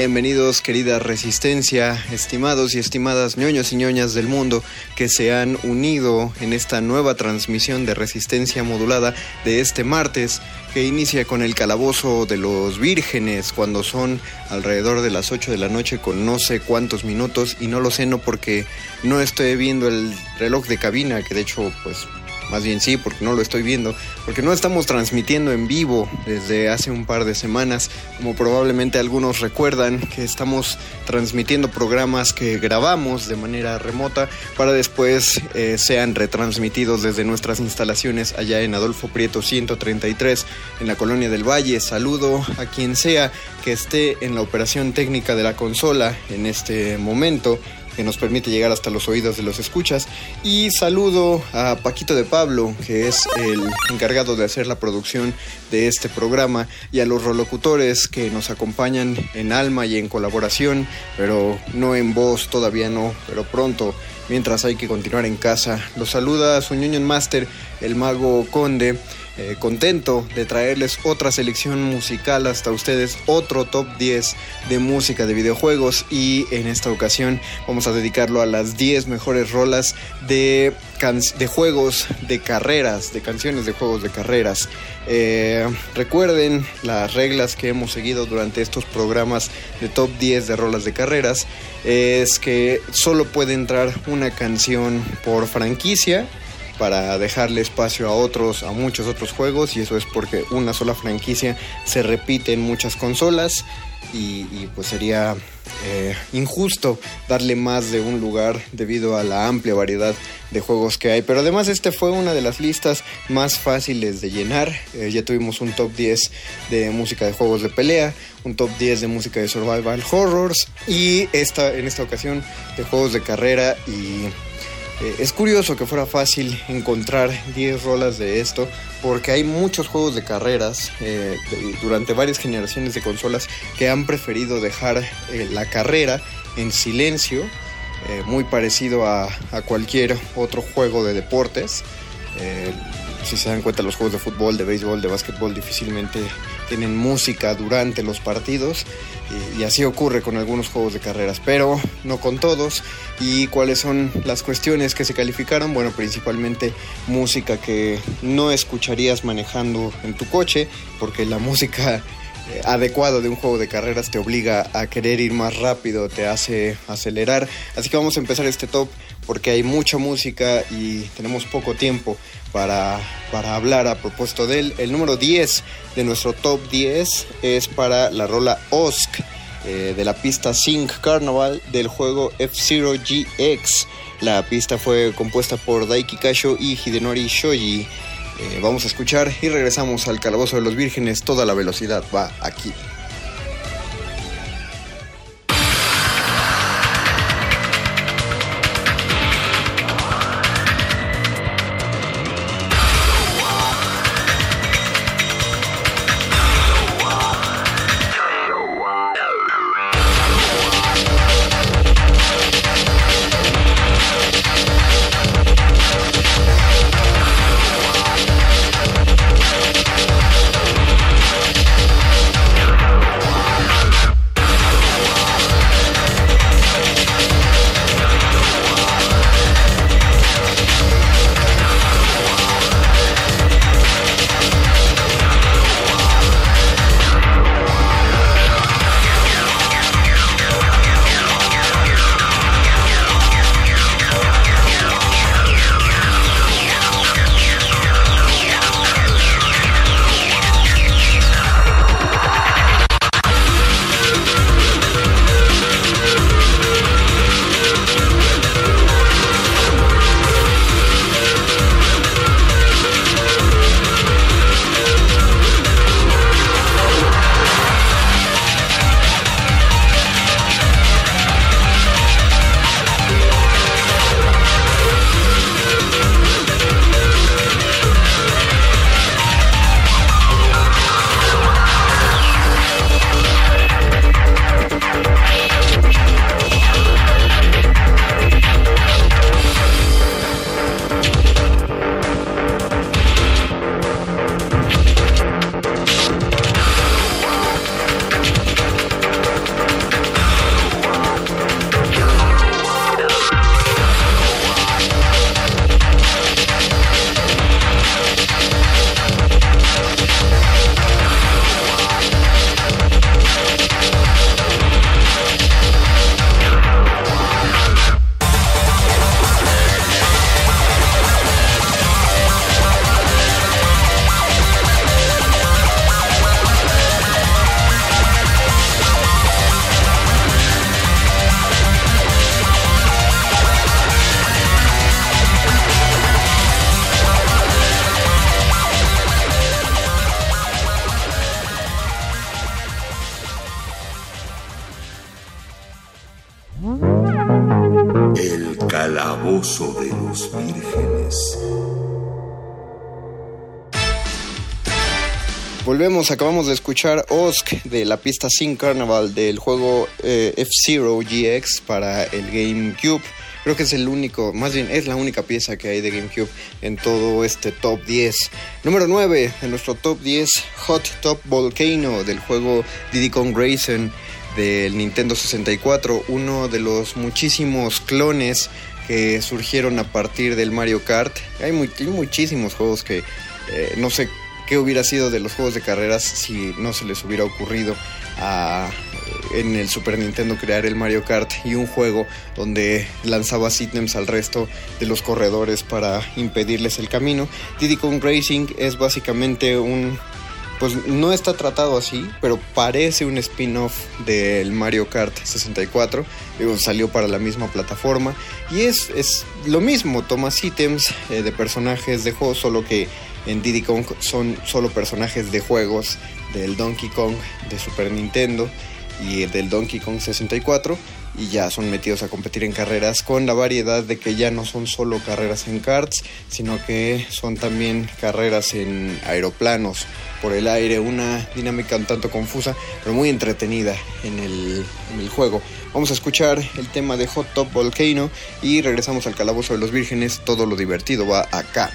Bienvenidos querida Resistencia, estimados y estimadas ñoños y ñoñas del mundo que se han unido en esta nueva transmisión de Resistencia modulada de este martes que inicia con el calabozo de los vírgenes cuando son alrededor de las 8 de la noche con no sé cuántos minutos y no lo sé no porque no estoy viendo el reloj de cabina que de hecho pues más bien sí, porque no lo estoy viendo, porque no estamos transmitiendo en vivo desde hace un par de semanas, como probablemente algunos recuerdan que estamos transmitiendo programas que grabamos de manera remota para después eh, sean retransmitidos desde nuestras instalaciones allá en Adolfo Prieto 133 en la colonia del Valle. Saludo a quien sea que esté en la operación técnica de la consola en este momento que nos permite llegar hasta los oídos de los escuchas. Y saludo a Paquito de Pablo, que es el encargado de hacer la producción de este programa, y a los rolocutores que nos acompañan en alma y en colaboración, pero no en voz, todavía no, pero pronto. Mientras hay que continuar en casa. Los saluda su Union Master, el mago Conde. Eh, contento de traerles otra selección musical hasta ustedes, otro top 10 de música de videojuegos y en esta ocasión vamos a dedicarlo a las 10 mejores rolas de, de juegos de carreras, de canciones de juegos de carreras. Eh, recuerden las reglas que hemos seguido durante estos programas de top 10 de rolas de carreras, es que solo puede entrar una canción por franquicia para dejarle espacio a otros, a muchos otros juegos y eso es porque una sola franquicia se repite en muchas consolas y, pues sería eh, injusto darle más de un lugar debido a la amplia variedad de juegos que hay. Pero además este fue una de las listas más fáciles de llenar. Eh, ya tuvimos un top 10 de música de juegos de pelea, un top 10 de música de survival horrors y esta, en esta ocasión de juegos de carrera y eh, es curioso que fuera fácil encontrar 10 rolas de esto, porque hay muchos juegos de carreras eh, durante varias generaciones de consolas que han preferido dejar eh, la carrera en silencio, muy parecido a, a, cualquier otro juego de deportes. si se dan cuenta, los juegos de fútbol, de béisbol, de básquetbol difícilmente tienen música durante los partidos y, así ocurre con algunos juegos de carreras, pero no con todos. ¿Y cuáles son las cuestiones que se calificaron? Bueno, principalmente música que no escucharías manejando en tu coche, porque la música eh, adecuada de un juego de carreras te obliga a querer ir más rápido, te hace acelerar. Así que vamos a empezar este top porque hay mucha música y tenemos poco tiempo para, para hablar a propósito de él. El número 10 de nuestro top 10 es para la rola Osk eh, de la pista Sync Carnival del juego F-Zero GX. La pista fue compuesta por Daiki Kasho y Hidenori Shoji. Eh, vamos a escuchar y regresamos al Calabozo de los Vírgenes. Toda la velocidad va aquí. Acabamos de escuchar Osk de la pista Sin Carnival del juego eh, F-Zero GX para el GameCube. Creo que es el único, más bien es la única pieza que hay de GameCube en todo este top 10. Número 9 de nuestro top 10, Hot Top Volcano del juego Diddy Kong Racing del Nintendo 64, uno de los muchísimos clones que surgieron a partir del Mario Kart. Hay, muchísimos juegos que eh, no sé qué hubiera sido de los juegos de carreras si no se les hubiera ocurrido a, en el Super Nintendo crear el Mario Kart y un juego donde lanzabas ítems al resto de los corredores para impedirles el camino. Diddy Kong Racing es básicamente un pues no está tratado así, pero parece un spin-off del Mario Kart 64. salió para la misma plataforma. Y es, es lo mismo, tomas ítems eh, de personajes de juego, solo que en Diddy Kong son solo personajes de juegos del Donkey Kong de Super Nintendo y del Donkey Kong 64 y ya son metidos a competir en carreras con la variedad de que ya no son solo carreras en karts, sino que son también carreras en aeroplanos por el aire, una dinámica un tanto confusa, pero muy entretenida en el, en el juego. Vamos a escuchar el tema de Hot Top Volcano y regresamos al Calabozo de los Vírgenes, todo lo divertido va acá.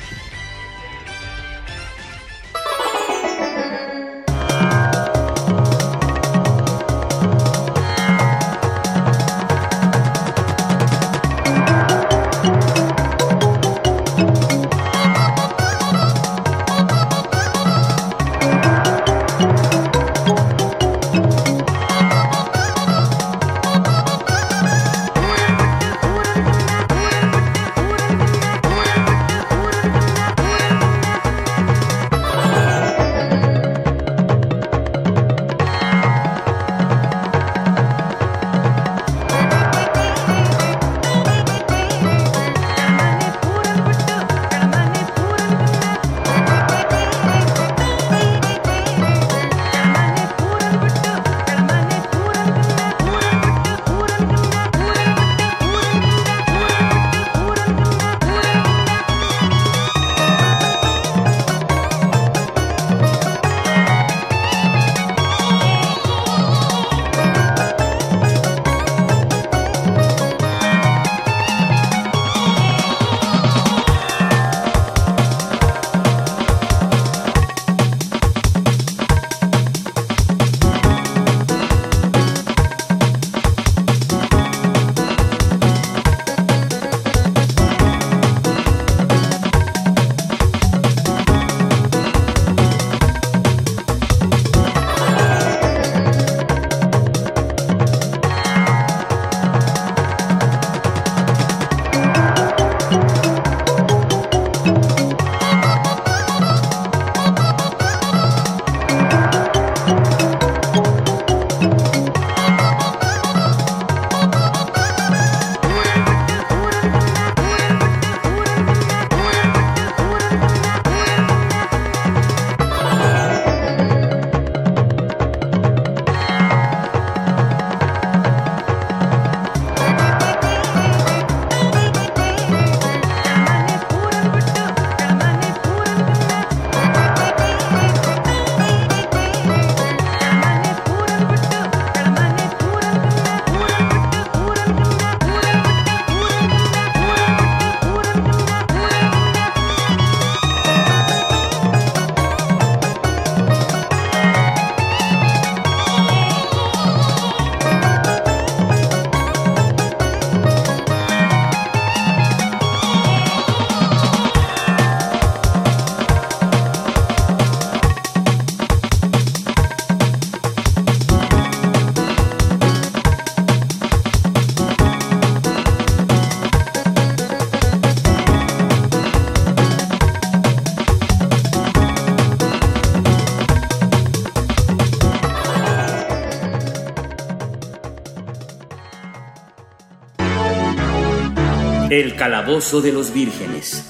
El Calabozo de los Vírgenes.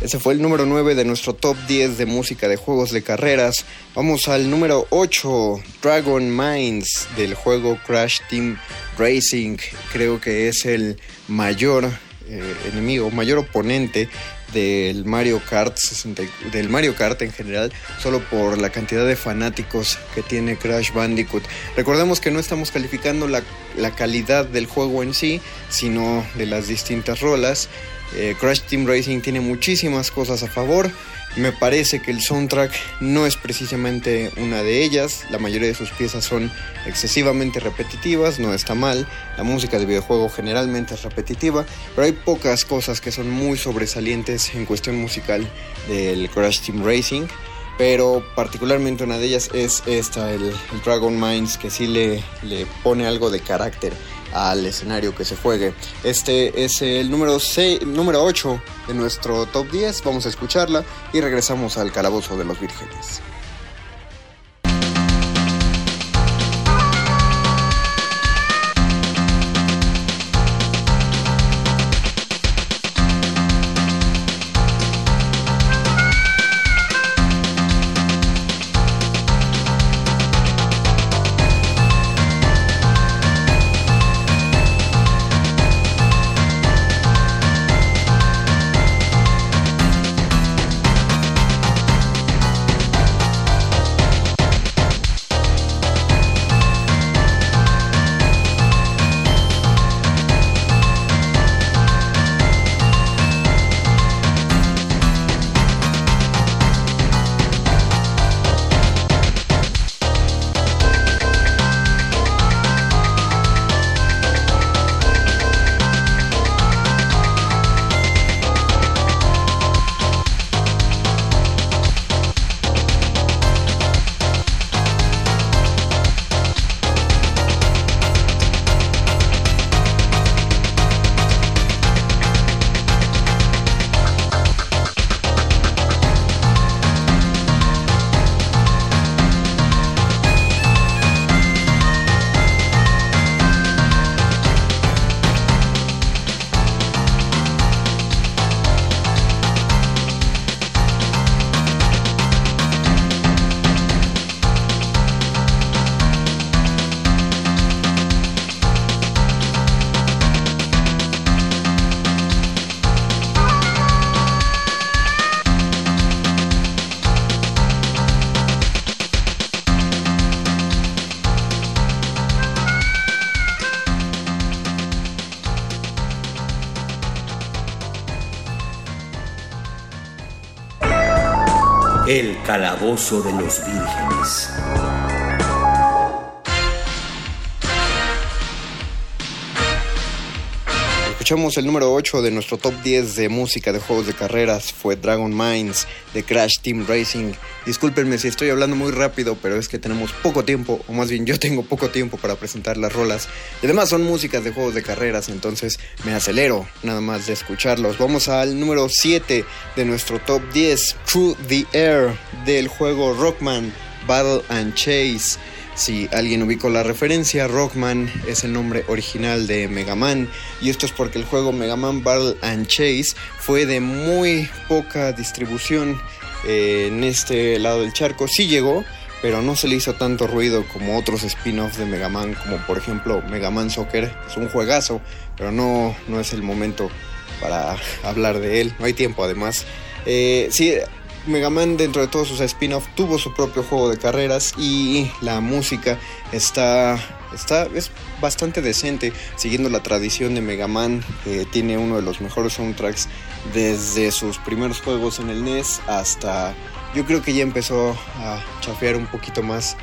Ese fue el número 9 de nuestro top 10 de música de juegos de carreras. Vamos al número 8, Dragon Mines, del juego Crash Team Racing. Creo que es el mayor eh, enemigo, mayor oponente del Mario Kart del Mario Kart en general, solo por la cantidad de fanáticos que tiene Crash Bandicoot. Recordemos que no estamos calificando la, la calidad del juego en sí, sino de las distintas rolas. Eh, Crash Team Racing tiene muchísimas cosas a favor. Me parece que el soundtrack no es precisamente una de ellas. La mayoría de sus piezas son excesivamente repetitivas, no está mal. La música de videojuego generalmente es repetitiva, pero hay pocas cosas que son muy sobresalientes en cuestión musical del Crash Team Racing. Pero particularmente una de ellas es esta, el, Dragon Mines, que sí le, le pone algo de carácter al escenario que se juegue. Este es el número, 6, número 8 de nuestro top 10. Vamos a escucharla y regresamos al calabozo de los vírgenes. De los vírgenes. escuchamos el número 8 de nuestro top 10 de música de juegos de carreras fue Dragon Mines de Crash Team Racing. Discúlpenme si estoy hablando muy rápido, pero es que tenemos poco tiempo, o más bien yo tengo poco tiempo para presentar las rolas. Y además son músicas de juegos de carreras, entonces me acelero nada más de escucharlos. Vamos al número 7 de nuestro top 10, Through the Air del juego Rockman Battle and Chase. Si alguien ubicó la referencia, Rockman es el nombre original de Mega Man y esto es porque el juego Mega Man Battle and Chase fue de muy poca distribución eh, en este lado del charco. Sí llegó, pero no se le hizo tanto ruido como otros spin-offs de Mega Man, como por ejemplo Mega Man Soccer. Es un juegazo, pero no, no es el momento para hablar de él. No hay tiempo además. Eh, sí, Mega Man dentro de todos sus spin-off tuvo su propio juego de carreras y la música está, está es bastante decente siguiendo la tradición de Mega Man tiene uno de los mejores soundtracks desde sus primeros juegos en el NES hasta yo creo que ya empezó a chafear un poquito más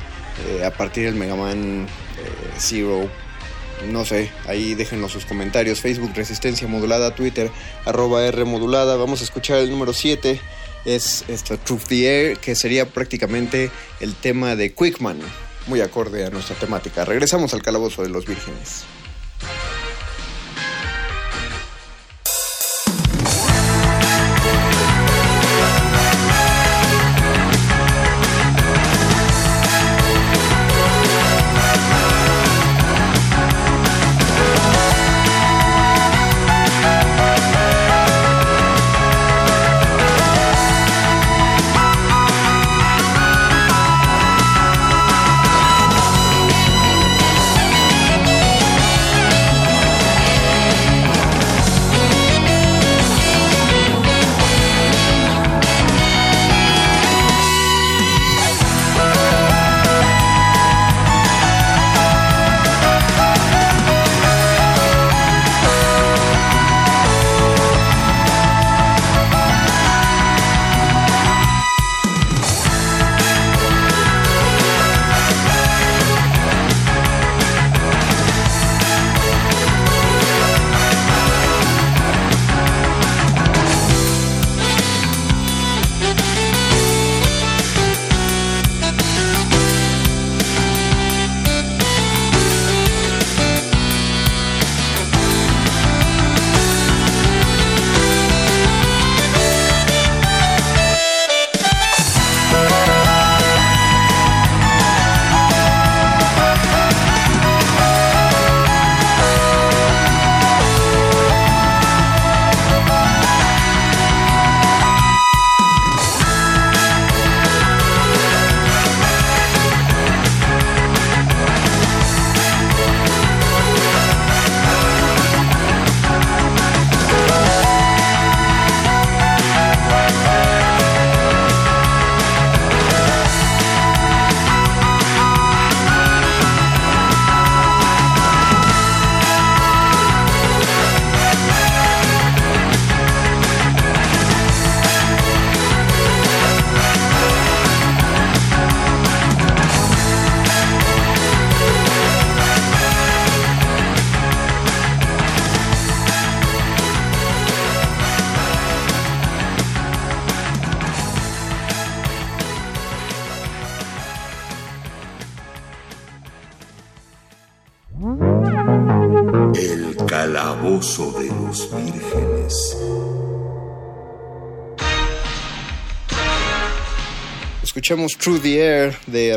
eh, a partir del Mega Man eh, Zero no sé, ahí déjenos sus comentarios. Facebook Resistencia Modulada, Twitter arroba R Modulada. Vamos a escuchar el número 7 es esto, Truth the Air, que sería prácticamente el tema de Quickman, muy acorde a nuestra temática. Regresamos al calabozo de los vírgenes.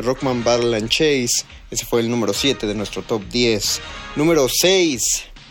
Rockman Battle and Chase. Ese fue el número 7 de nuestro top 10. Número 6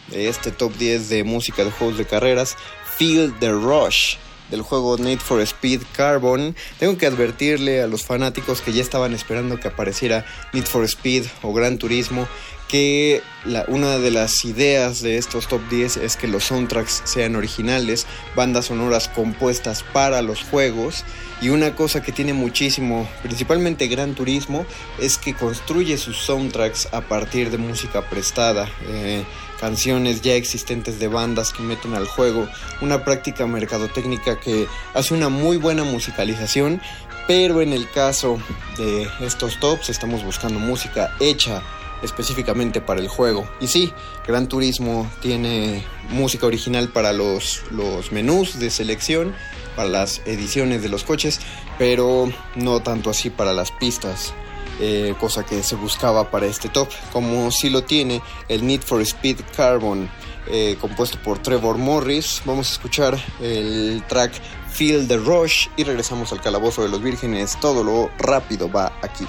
de este top 10 de música de juegos de carreras. Feel the Rush del juego Need for Speed Carbon. Tengo que advertirle a los fanáticos que ya estaban esperando que apareciera Need for Speed o Gran Turismo que una de las ideas de estos top 10 es que los soundtracks sean originales, bandas sonoras compuestas para los juegos y una cosa que tiene muchísimo, principalmente Gran Turismo, es que construye sus soundtracks a partir de música prestada, eh, canciones ya existentes de bandas que meten al juego, una práctica mercadotécnica que hace una muy buena musicalización, pero en el caso de estos tops estamos buscando música hecha específicamente para el juego. Y sí, Gran Turismo tiene música original para los, los menús de selección, para las ediciones de los coches, pero no tanto así para las pistas. Eh, cosa que se buscaba para este top, como si lo tiene el Need for Speed Carbon, eh, compuesto por Trevor Morris. Vamos a escuchar el track Feel the Rush y regresamos al calabozo de los vírgenes. Todo lo rápido va aquí.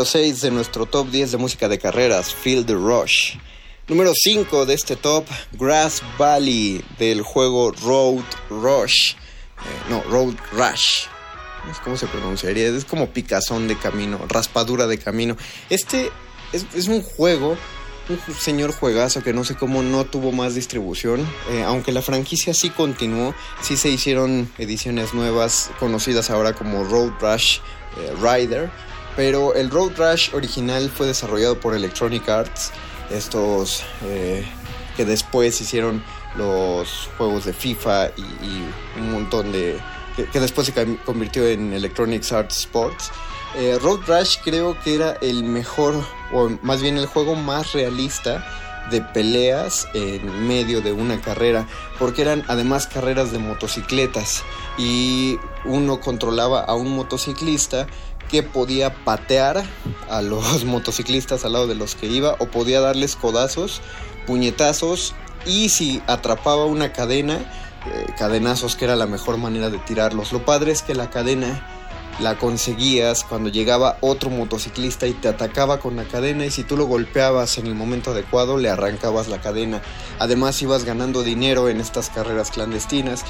Número 6 de nuestro top 10 de música de carreras, the Rush. Número 5 de este top, Grass Valley del juego Road Rush. Eh, no, Road Rush. Cómo se pronunciaría. Es como picazón de camino, raspadura de camino. Este es, es un juego, un señor juegazo que no sé cómo no tuvo más distribución. Eh, aunque la franquicia sí continuó, sí se hicieron ediciones nuevas, conocidas ahora como Road Rush eh, Rider. Pero el Road Rush original fue desarrollado por Electronic Arts estos eh, que después hicieron los juegos de FIFA y, un montón de... Que, después se convirtió en Electronic Arts Sports. Eh, Road Rush creo que era el mejor, o más bien el juego más realista de peleas en medio de una carrera, porque eran además carreras de motocicletas y uno controlaba a un motociclista que podía patear a los motociclistas al lado de los que iba o podía darles codazos, puñetazos y si atrapaba una cadena, eh, cadenazos que era la mejor manera de tirarlos. Lo padre es que la cadena la conseguías cuando llegaba otro motociclista y te atacaba con la cadena y si tú lo golpeabas en el momento adecuado le arrancabas la cadena. Además ibas ganando dinero en estas carreras clandestinas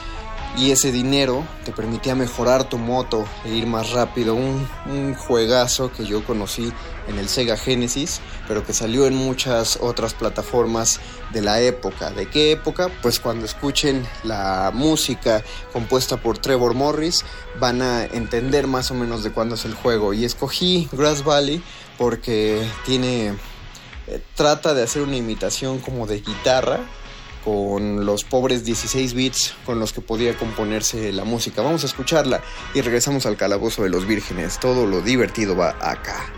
y ese dinero te permitía mejorar tu moto e ir más rápido. Un, un, juegazo que yo conocí en el Sega Genesis, pero que salió en muchas otras plataformas de la época. ¿De qué época? Pues cuando escuchen la música compuesta por Trevor Morris van a entender más o menos de cuándo es el juego. Y escogí Grass Valley porque tiene... Eh, trata de hacer una imitación como de guitarra con los pobres 16 bits con los que podía componerse la música. Vamos a escucharla y regresamos al calabozo de los vírgenes. Todo lo divertido va acá.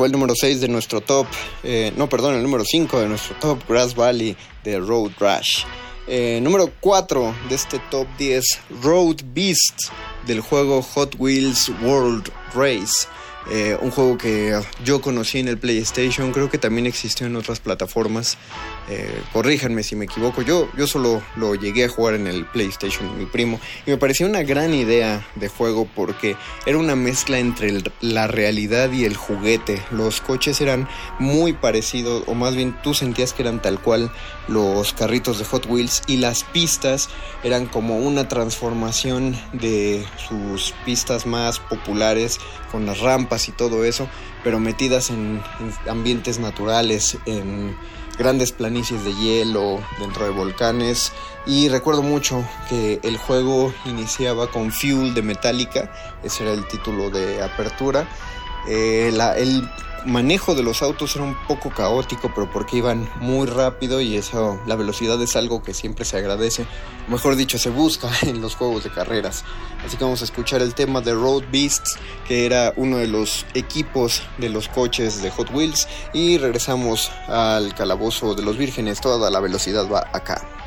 Fue el número 6 de nuestro top, eh, no, perdón, el número 5 de nuestro top, Grass Valley de Road Rash. Eh, número 4 de este top 10, Road Beast del juego Hot Wheels World Race. Eh, un juego que yo conocí en el PlayStation, creo que también existió en otras plataformas. Eh, corríjanme si me equivoco, yo, yo solo lo llegué a jugar en el PlayStation mi primo y me parecía una gran idea de juego porque era una mezcla entre la realidad y el juguete. Los coches eran muy parecidos, o más bien tú sentías que eran tal cual los carritos de Hot Wheels y las pistas eran como una transformación de sus pistas más populares con las rampas y todo eso, pero metidas en, en ambientes naturales, en grandes planicies de hielo dentro de volcanes y recuerdo mucho que el juego iniciaba con Fuel de Metallica, ese era el título de apertura. Eh, el manejo de los autos era un poco caótico, pero porque iban muy rápido y eso, la velocidad es algo que siempre se agradece, mejor dicho, se busca en los juegos de carreras. Así que vamos a escuchar el tema de Road Beasts, que era uno de los equipos de los coches de Hot Wheels, y regresamos al calabozo de los vírgenes, toda la velocidad va acá.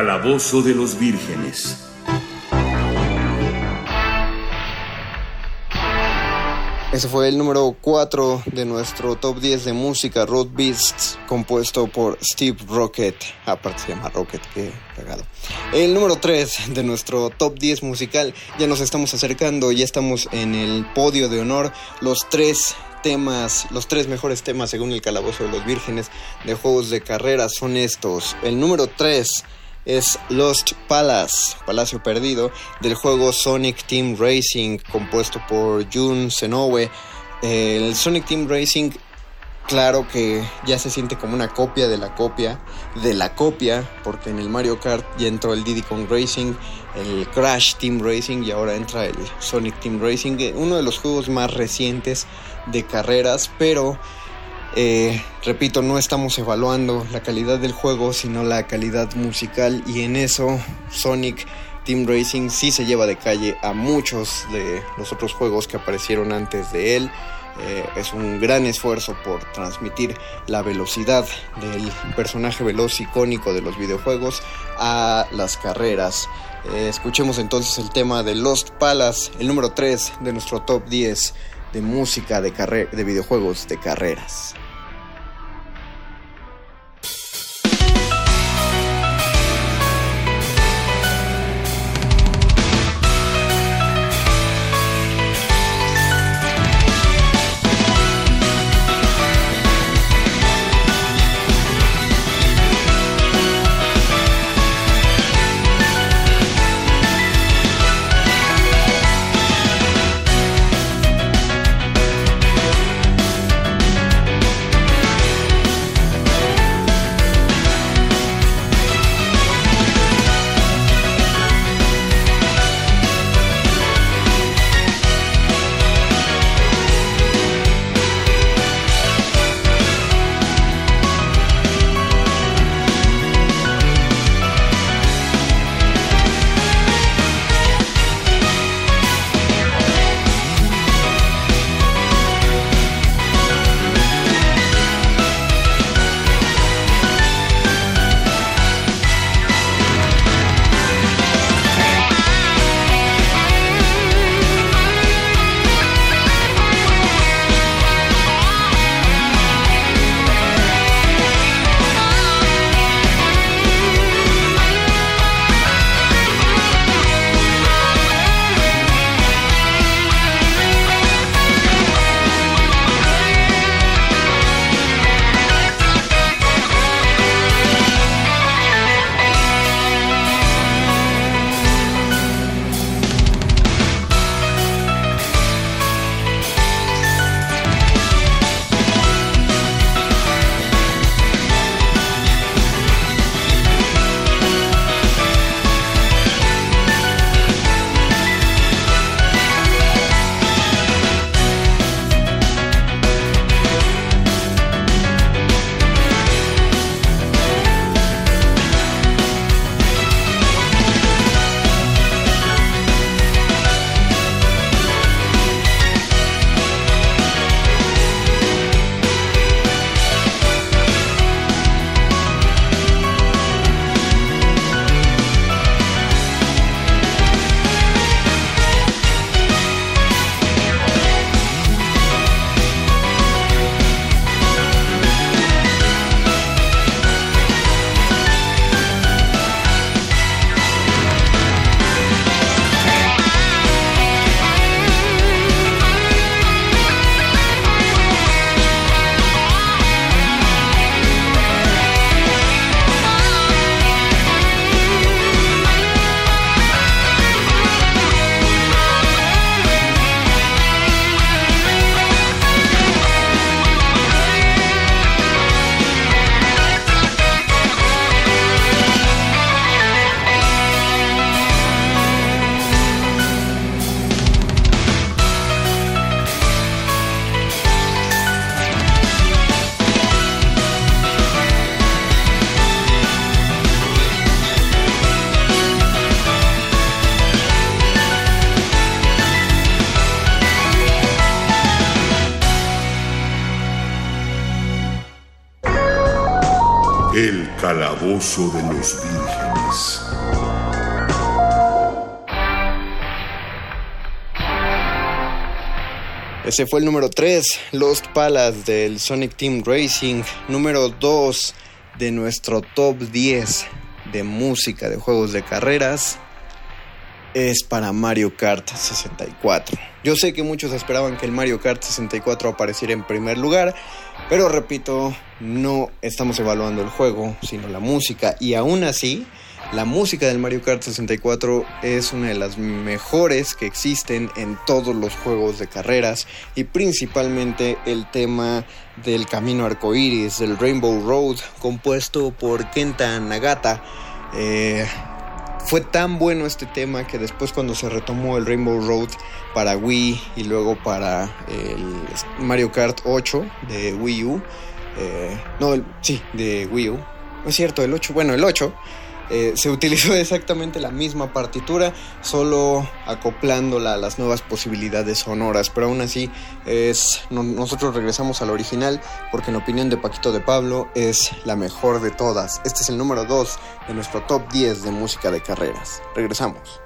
Calabozo de los vírgenes. Ese fue el número 4 de nuestro top 10 de música, Road Beasts, compuesto por Steve Rocket. Aparte se llama Rocket, qué regalo. El número 3 de nuestro top 10 musical, ya nos estamos acercando, ya estamos en el podio de honor. Los tres temas, los tres mejores temas según el Calabozo de los Vírgenes de juegos de carrera son estos. El número 3 es Lost Palace, Palacio Perdido, del juego Sonic Team Racing, compuesto por Jun Senoue. El Sonic Team Racing, claro que ya se siente como una copia de la copia de la copia, porque en el Mario Kart ya entró el Diddy Kong Racing, el Crash Team Racing y ahora entra el Sonic Team Racing, uno de los juegos más recientes de carreras, pero eh, repito, no estamos evaluando la calidad del juego, sino la calidad musical y en eso Sonic Team Racing sí se lleva de calle a muchos de los otros juegos que aparecieron antes de él. Eh, es un gran esfuerzo por transmitir la velocidad del personaje veloz icónico de los videojuegos a las carreras. Eh, escuchemos entonces el tema de Lost Palace, el número 3 de nuestro top 10 de música de, de videojuegos de carreras. De los Vírgenes. Ese fue el número 3, Lost Palace del Sonic Team Racing. Número 2 de nuestro top 10 de música de juegos de carreras es para Mario Kart 64. Yo sé que muchos esperaban que el Mario Kart 64 apareciera en primer lugar, pero repito, no estamos evaluando el juego, sino la música. Y aún así, la música del Mario Kart 64 es una de las mejores que existen en todos los juegos de carreras. Y principalmente el tema del camino arcoíris, del Rainbow Road, compuesto por Kenta Nagata. Eh, fue tan bueno este tema que después cuando se retomó el Rainbow Road para Wii y luego para el Mario Kart 8 de Wii U, eh, no, sí, de Wii U, es cierto, el 8, bueno, el 8, eh, se utilizó exactamente la misma partitura, solo acoplándola a las nuevas posibilidades sonoras, pero aún así es, nosotros regresamos al original porque en opinión de Paquito de Pablo es la mejor de todas. Este es el número 2 de nuestro top 10 de música de carreras. Regresamos.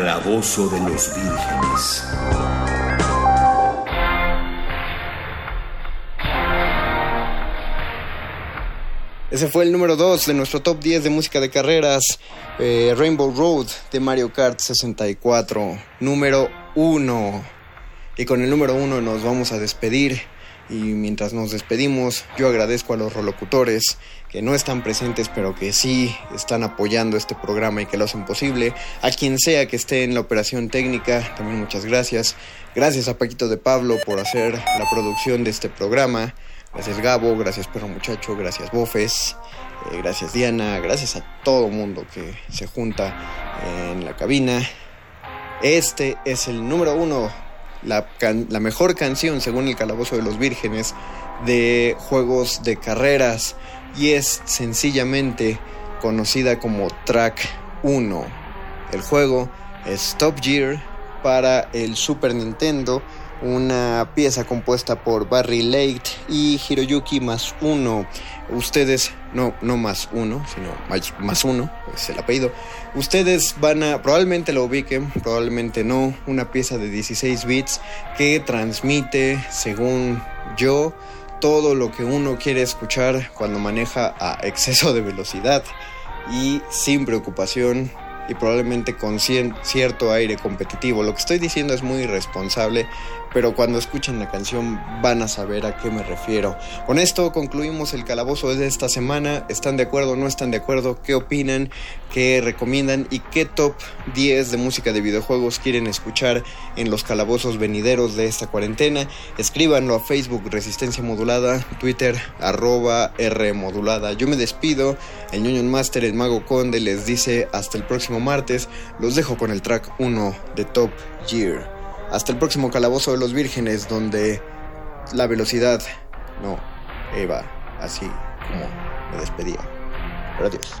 Calabozo de los vírgenes. Ese fue el número 2 de nuestro top 10 de música de carreras, eh, Rainbow Road de Mario Kart 64, número 1. Y con el número 1 nos vamos a despedir. Y mientras nos despedimos, yo agradezco a los rolocutores que no están presentes, pero que sí están apoyando este programa y que lo hacen posible. A quien sea que esté en la operación técnica, también muchas gracias. Gracias a Paquito de Pablo por hacer la producción de este programa. Gracias Gabo, gracias Perro Muchacho, gracias Bofes, eh, gracias Diana, gracias a todo mundo que se junta en la cabina. Este es el número uno, la, mejor canción según el Calabozo de los Vírgenes de juegos de carreras y es sencillamente conocida como Track 1. El juego es Top Gear para el Super Nintendo una pieza compuesta por Barry Lake y Hiroyuki más uno. Ustedes, no, no más uno, sino más, uno, es el apellido. Ustedes van a, probablemente lo ubiquen, probablemente no, una pieza de 16 bits que transmite, según yo, todo lo que uno quiere escuchar cuando maneja a exceso de velocidad y sin preocupación y probablemente con cierto aire competitivo. Lo que estoy diciendo es muy irresponsable, pero cuando escuchen la canción van a saber a qué me refiero. Con esto concluimos el calabozo de esta semana. ¿Están de acuerdo? ¿No están de acuerdo? ¿Qué opinan? ¿Qué recomiendan? ¿Y qué top 10 de música de videojuegos quieren escuchar en los calabozos venideros de esta cuarentena? Escríbanlo a Facebook Resistencia Modulada, Twitter arroba R Modulada. Yo me despido. El ñoño Master, el Mago Conde, les dice hasta el próximo martes. Los dejo con el track 1 de Top Year. Hasta el próximo calabozo de los vírgenes, donde la velocidad no Eva, así como me despedía. Pero adiós.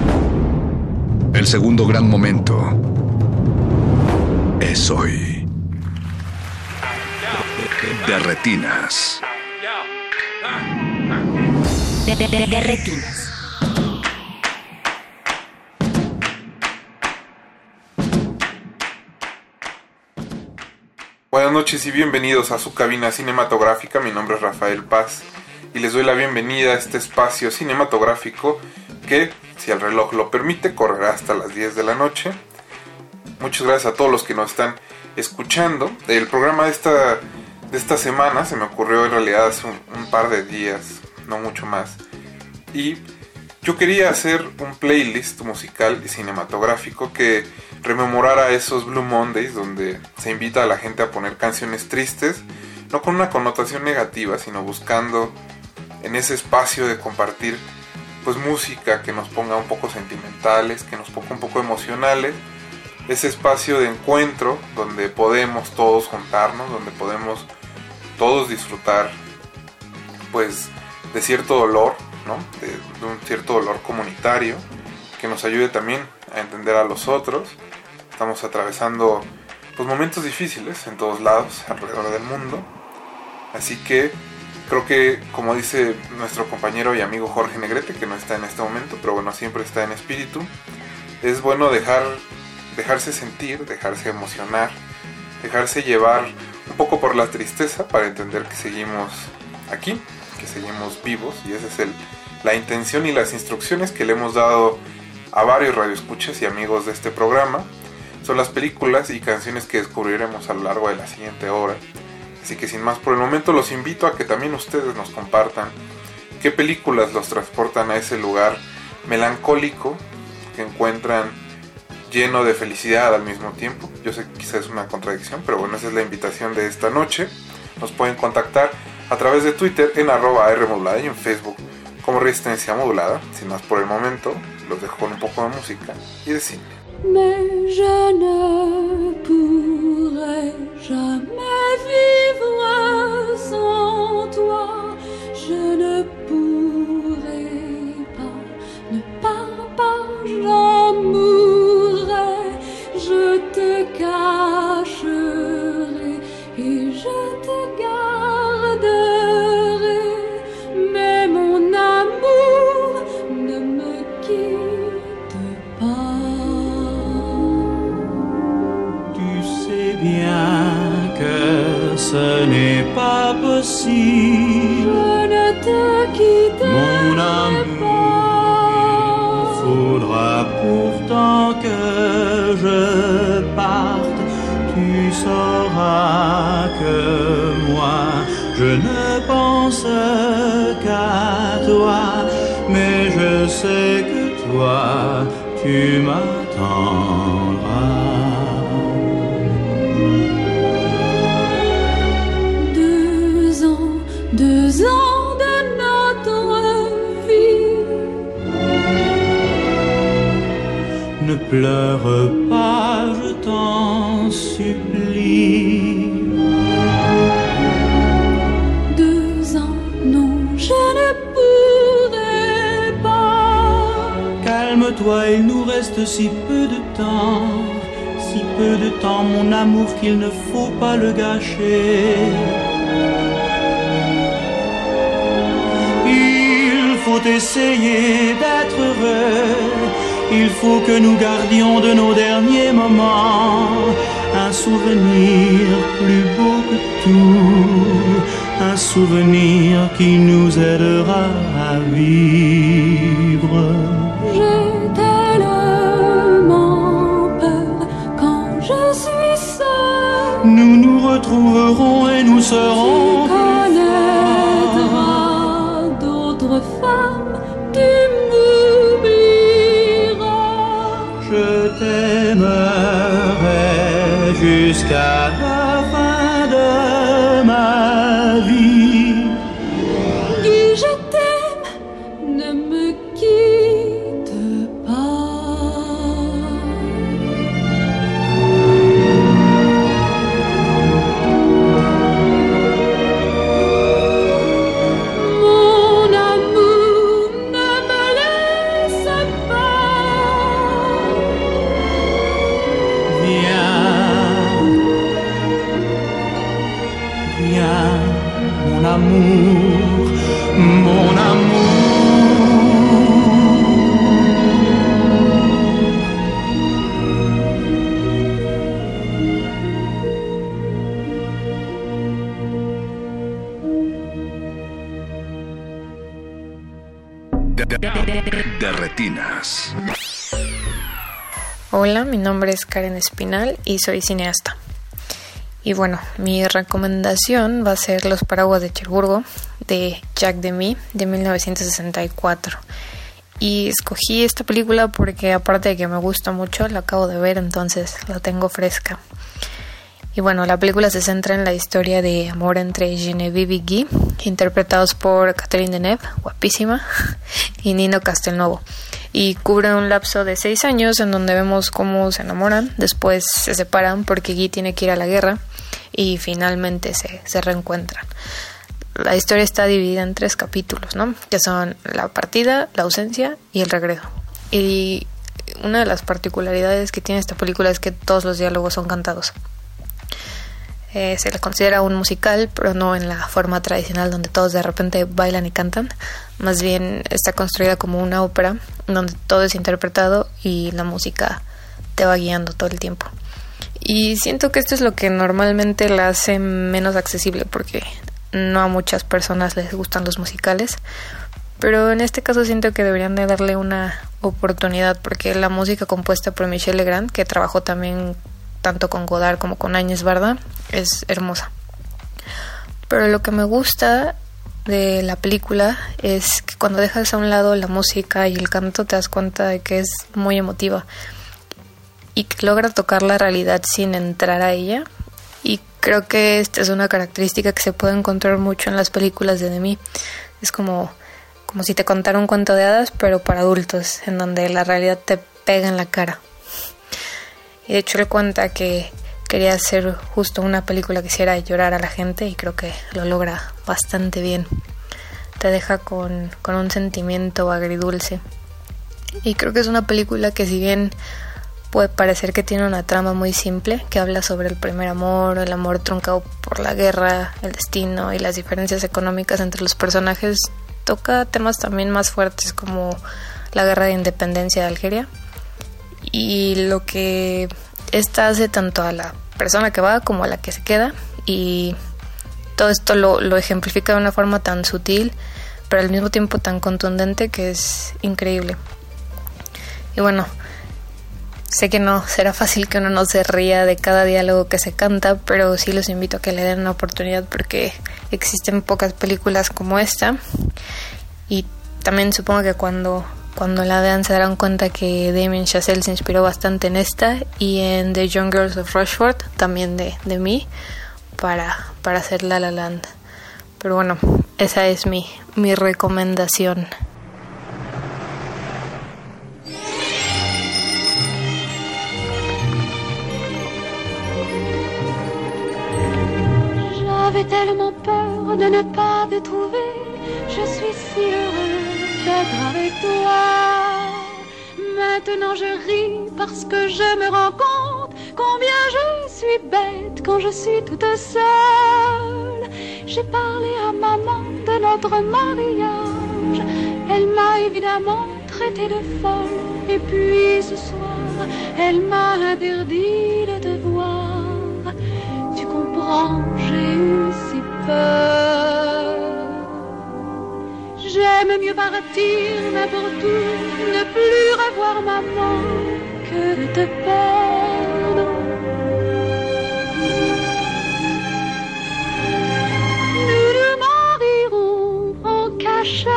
El segundo gran momento es hoy. De retinas. De, de- de- de retinas. Buenas noches y bienvenidos a su cabina cinematográfica. Mi nombre es Rafael Paz y les doy la bienvenida a este espacio cinematográfico que, el reloj lo permite, correrá hasta las 10 de la noche. Muchas gracias a todos los que nos están escuchando. El programa de esta, de esta semana se me ocurrió en realidad hace un, un par de días, no mucho más. Y yo quería hacer un playlist musical y cinematográfico que rememorara esos Blue Mondays donde se invita a la gente a poner canciones tristes, no con una connotación negativa, sino buscando en ese espacio de compartir pues música que nos ponga un poco sentimentales, que nos ponga un poco emocionales, ese espacio de encuentro donde podemos todos juntarnos, donde podemos todos disfrutar pues de cierto dolor, ¿no? de, un cierto dolor comunitario que nos ayude también a entender a los otros. Estamos atravesando pues, momentos difíciles en todos lados alrededor del mundo. Así que creo que, como dice nuestro compañero y amigo Jorge Negrete, que no está en este momento, pero bueno, siempre está en espíritu, es bueno dejar, dejarse sentir, dejarse emocionar, dejarse llevar un poco por la tristeza para entender que seguimos aquí, que seguimos vivos y esa es el, la intención y las instrucciones que le hemos dado a varios radioescuchas y amigos de este programa. Son las películas y canciones que descubriremos a lo largo de la siguiente hora. Así que sin más por el momento los invito a que también ustedes nos compartan qué películas los transportan a ese lugar melancólico que encuentran lleno de felicidad al mismo tiempo. Yo sé que quizás es una contradicción, pero bueno, esa es la invitación de esta noche. Nos pueden contactar a través de Twitter en arroba Rmodulada y en Facebook como Resistencia Modulada. Sin más por el momento, los dejo con un poco de música y de cine. Mais je ne pourrai jamais vivre sans toi. Je ne pourrai pas, ne pars pas, pense qu'à toi. Mais je sais que toi, tu m'attendras. Deux ans, deux ans de notre vie. Ne pleure pas, je t'en supplie. Il nous reste si peu de temps, si peu de temps, mon amour, qu'il ne faut pas le gâcher. Il faut essayer d'être heureux, il faut que nous gardions de nos derniers moments un souvenir plus beau que tout, un souvenir qui nous aidera à vivre. seront connaîtra d'autres femmes, tu m'oublieras. Je t'aimerai jusqu'à nombre es Karen Espinal y soy cineasta. Y bueno, mi recomendación va a ser Los Paraguas de Cherburgo de Jack Demy de 1964. Y escogí esta película porque aparte de que me gusta mucho, la acabo de ver, entonces la tengo fresca. Y bueno, la película se centra en la historia de amor entre Genevieve y Guy, interpretados por Catherine Deneuve, guapísima, y Nino Castelnuovo. Y cubre un lapso de seis años en donde vemos cómo se enamoran, después se separan porque Guy tiene que ir a la guerra y finalmente se, se reencuentran. La historia está dividida en tres capítulos, ¿no? Que son la partida, la ausencia y el regreso. Y una de las particularidades que tiene esta película es que todos los diálogos son cantados. Eh, se le considera un musical, pero no en la forma tradicional donde todos de repente bailan y cantan. Más bien está construida como una ópera donde todo es interpretado y la música te va guiando todo el tiempo. Y siento que esto es lo que normalmente la hace menos accesible porque no a muchas personas les gustan los musicales. Pero en este caso siento que deberían de darle una oportunidad porque la música compuesta por Michel Legrand, que trabajó también tanto con Godard como con Áñez Barda, es hermosa. Pero lo que me gusta de la película es que cuando dejas a un lado la música y el canto te das cuenta de que es muy emotiva y que logra tocar la realidad sin entrar a ella. Y creo que esta es una característica que se puede encontrar mucho en las películas de Demi. Es como, como si te contara un cuento de hadas, pero para adultos, en donde la realidad te pega en la cara. Y de hecho él cuenta que quería hacer justo una película que hiciera llorar a la gente y creo que lo logra bastante bien. Te deja con, con un sentimiento agridulce. Y creo que es una película que si bien puede parecer que tiene una trama muy simple, que habla sobre el primer amor, el amor truncado por la guerra, el destino y las diferencias económicas entre los personajes, toca temas también más fuertes como la guerra de independencia de Algeria. Y lo que esta hace tanto a la persona que va como a la que se queda y todo esto lo, lo ejemplifica de una forma tan sutil pero al mismo tiempo tan contundente que es increíble. Y bueno, sé que no será fácil que uno no se ría de cada diálogo que se canta, pero sí los invito a que le den una oportunidad porque existen pocas películas como esta. Y también supongo que cuando, cuando la vean se darán cuenta que Damien Chazelle se inspiró bastante en esta y en The Young Girls of Rushford, también de, de mí, para, para hacer La La Land. Pero bueno, esa es mi, mi recomendación. J'avais tellement peur de ne pas te trouver. Je suis si heureuse Maintenant je ris parce que je me rends compte combien je suis bête quand je suis toute seule. J'ai parlé à maman de notre mariage. Elle m'a évidemment traité de folle. Et puis ce soir, elle m'a interdit de te voir. Tu comprends, j'ai eu si peur. J'aime mieux partir n'importe où, ne plus revoir maman que de te perdre. Nous nous marierons en cachette.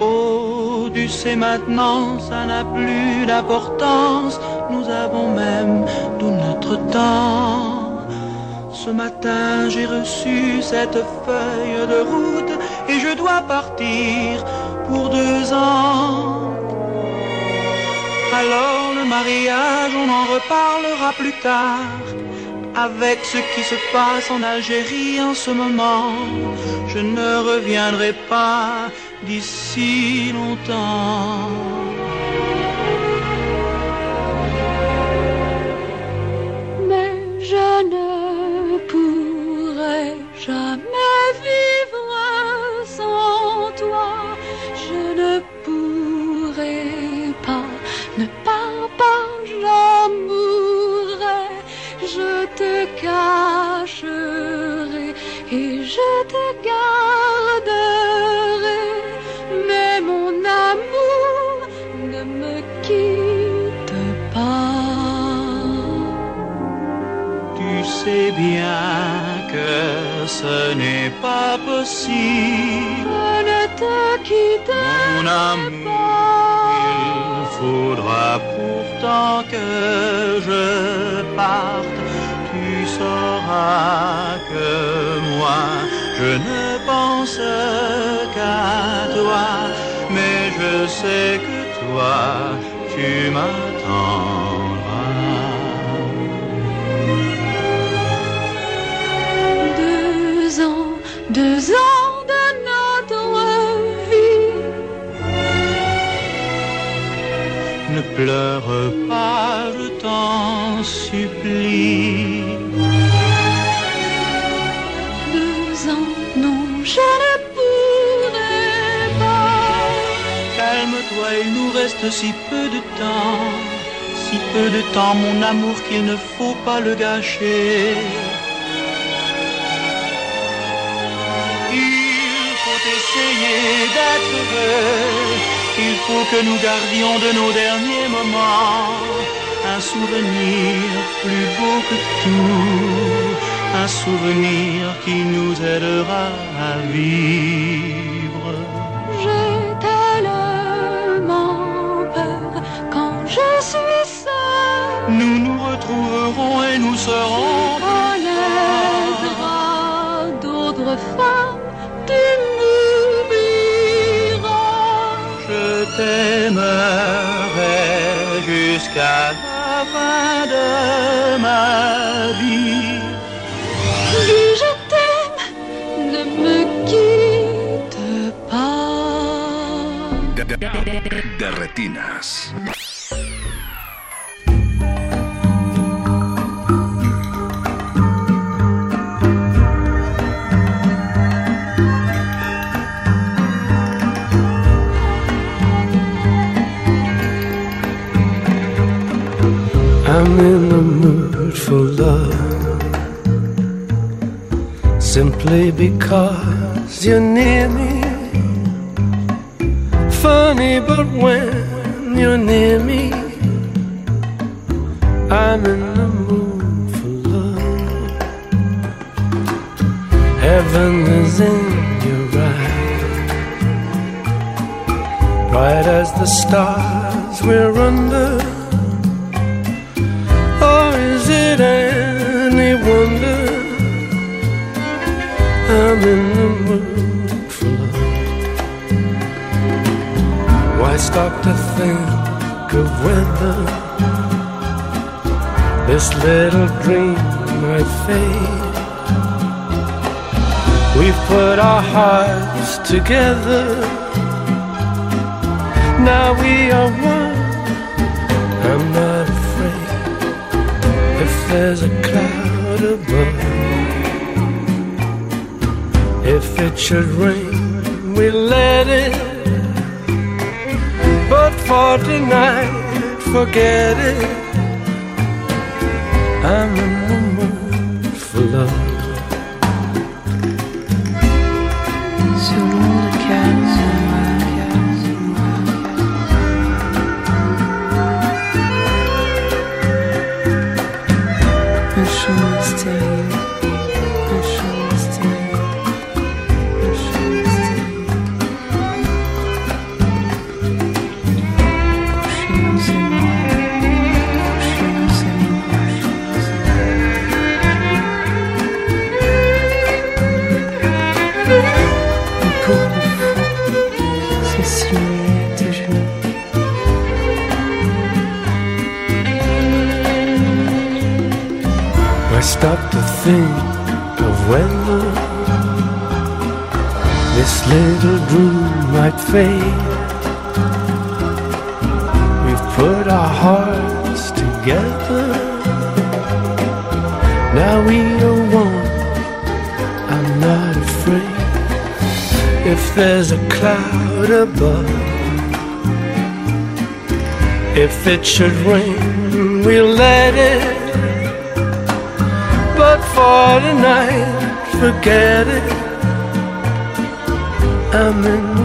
Oh, tu sais maintenant, ça n'a plus d'importance. Nous avons même tout notre temps. Ce matin, j'ai reçu cette feuille de route et je dois partir pour deux ans. Alors le mariage, on en reparlera plus tard. Avec ce qui se passe en Algérie en ce moment, je ne reviendrai pas d'ici longtemps. Mais je ne pourrai jamais vivre ne pourrai pas, ne pars pas, j'en mourrai. Je te cacherai et je te garderai. Mais mon amour, ne me quitte pas. Tu sais bien que ce n'est pas possible. Te quitte Mon amour, il faudra pourtant que je parte. Tu sauras que moi, je ne pense qu'à toi. Mais je sais que toi, tu m'attendras. deux ans, deux ans pleure pas, je t'en supplie. Deux ans, non, je ne pourrai pas. Calme-toi, il nous reste si peu de temps. Si peu de temps, mon amour, qu'il ne faut pas le gâcher. Il faut essayer d'être heureux. Il faut que nous gardions de nos derniers moments un souvenir plus beau que tout. Un souvenir qui nous aidera à vivre. J'ai tellement peur quand je suis seule. Nous nous retrouverons et nous serons t'aimerai jusqu'à la fin de ma vie. Dis je t'aime, ne me quitte pas. De retinas. I'm in the mood for love simply because you're near me. Funny, but when you're near me, I'm in the mood for love. Heaven is in your eyes, bright as the stars we're under. In the mood for love? Why stop to think of whether this little dream might fade? We've put our hearts together. Now we are one. I'm not afraid if there's a cloud above. If it should rain, we let it. But for tonight, forget it. I'm in the mood for love. Fade. We've put our hearts together. Now we are one. I'm not afraid. If there's a cloud above, if it should rain, we'll let it. But for tonight, forget it. I'm in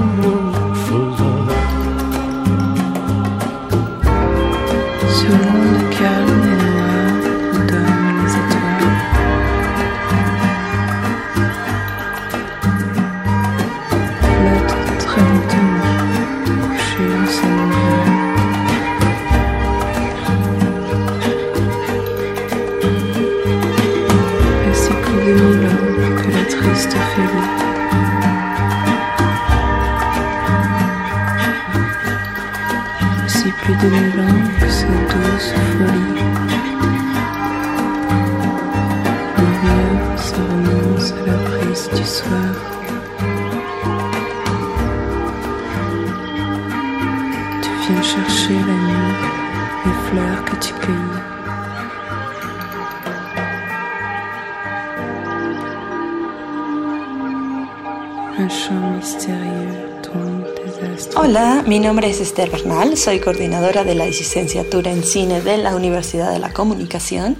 es Esther Bernal, soy coordinadora de la licenciatura en cine de la Universidad de la Comunicación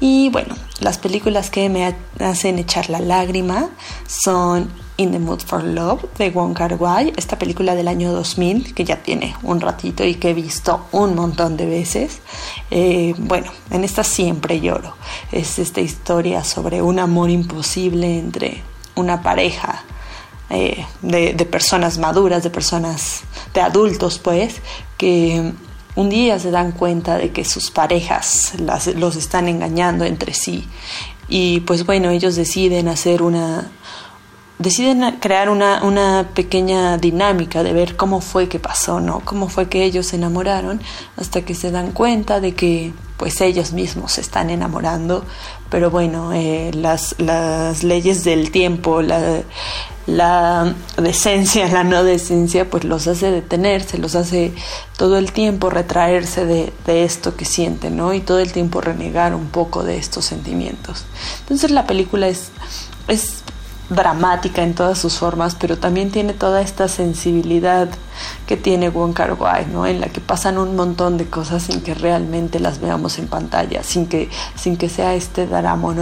y bueno, las películas que me hacen echar la lágrima son In the Mood for Love de Wong Kar Wai, esta película del año 2000 que ya tiene un ratito y que he visto un montón de veces. Eh, bueno, en esta siempre lloro. Es esta historia sobre un amor imposible entre una pareja eh, de personas maduras, de personas, adultos pues, que un día se dan cuenta de que sus parejas las, los están engañando entre sí y pues bueno, ellos deciden hacer una deciden crear una, una pequeña dinámica de ver cómo fue que pasó, ¿no? Cómo fue que ellos se enamoraron hasta que se dan cuenta de que pues ellos mismos se están enamorando, pero bueno, eh, las, las leyes del tiempo, la, la decencia, la no decencia, pues los hace detenerse, los hace todo el tiempo retraerse de, esto que sienten, ¿no? Y todo el tiempo renegar un poco de estos sentimientos. Entonces la película es, es dramática en todas sus formas, pero también tiene toda esta sensibilidad que tiene Wong Kar Wai, ¿no? En la que pasan un montón de cosas sin que realmente las veamos en pantalla, sin que, sin que sea este drama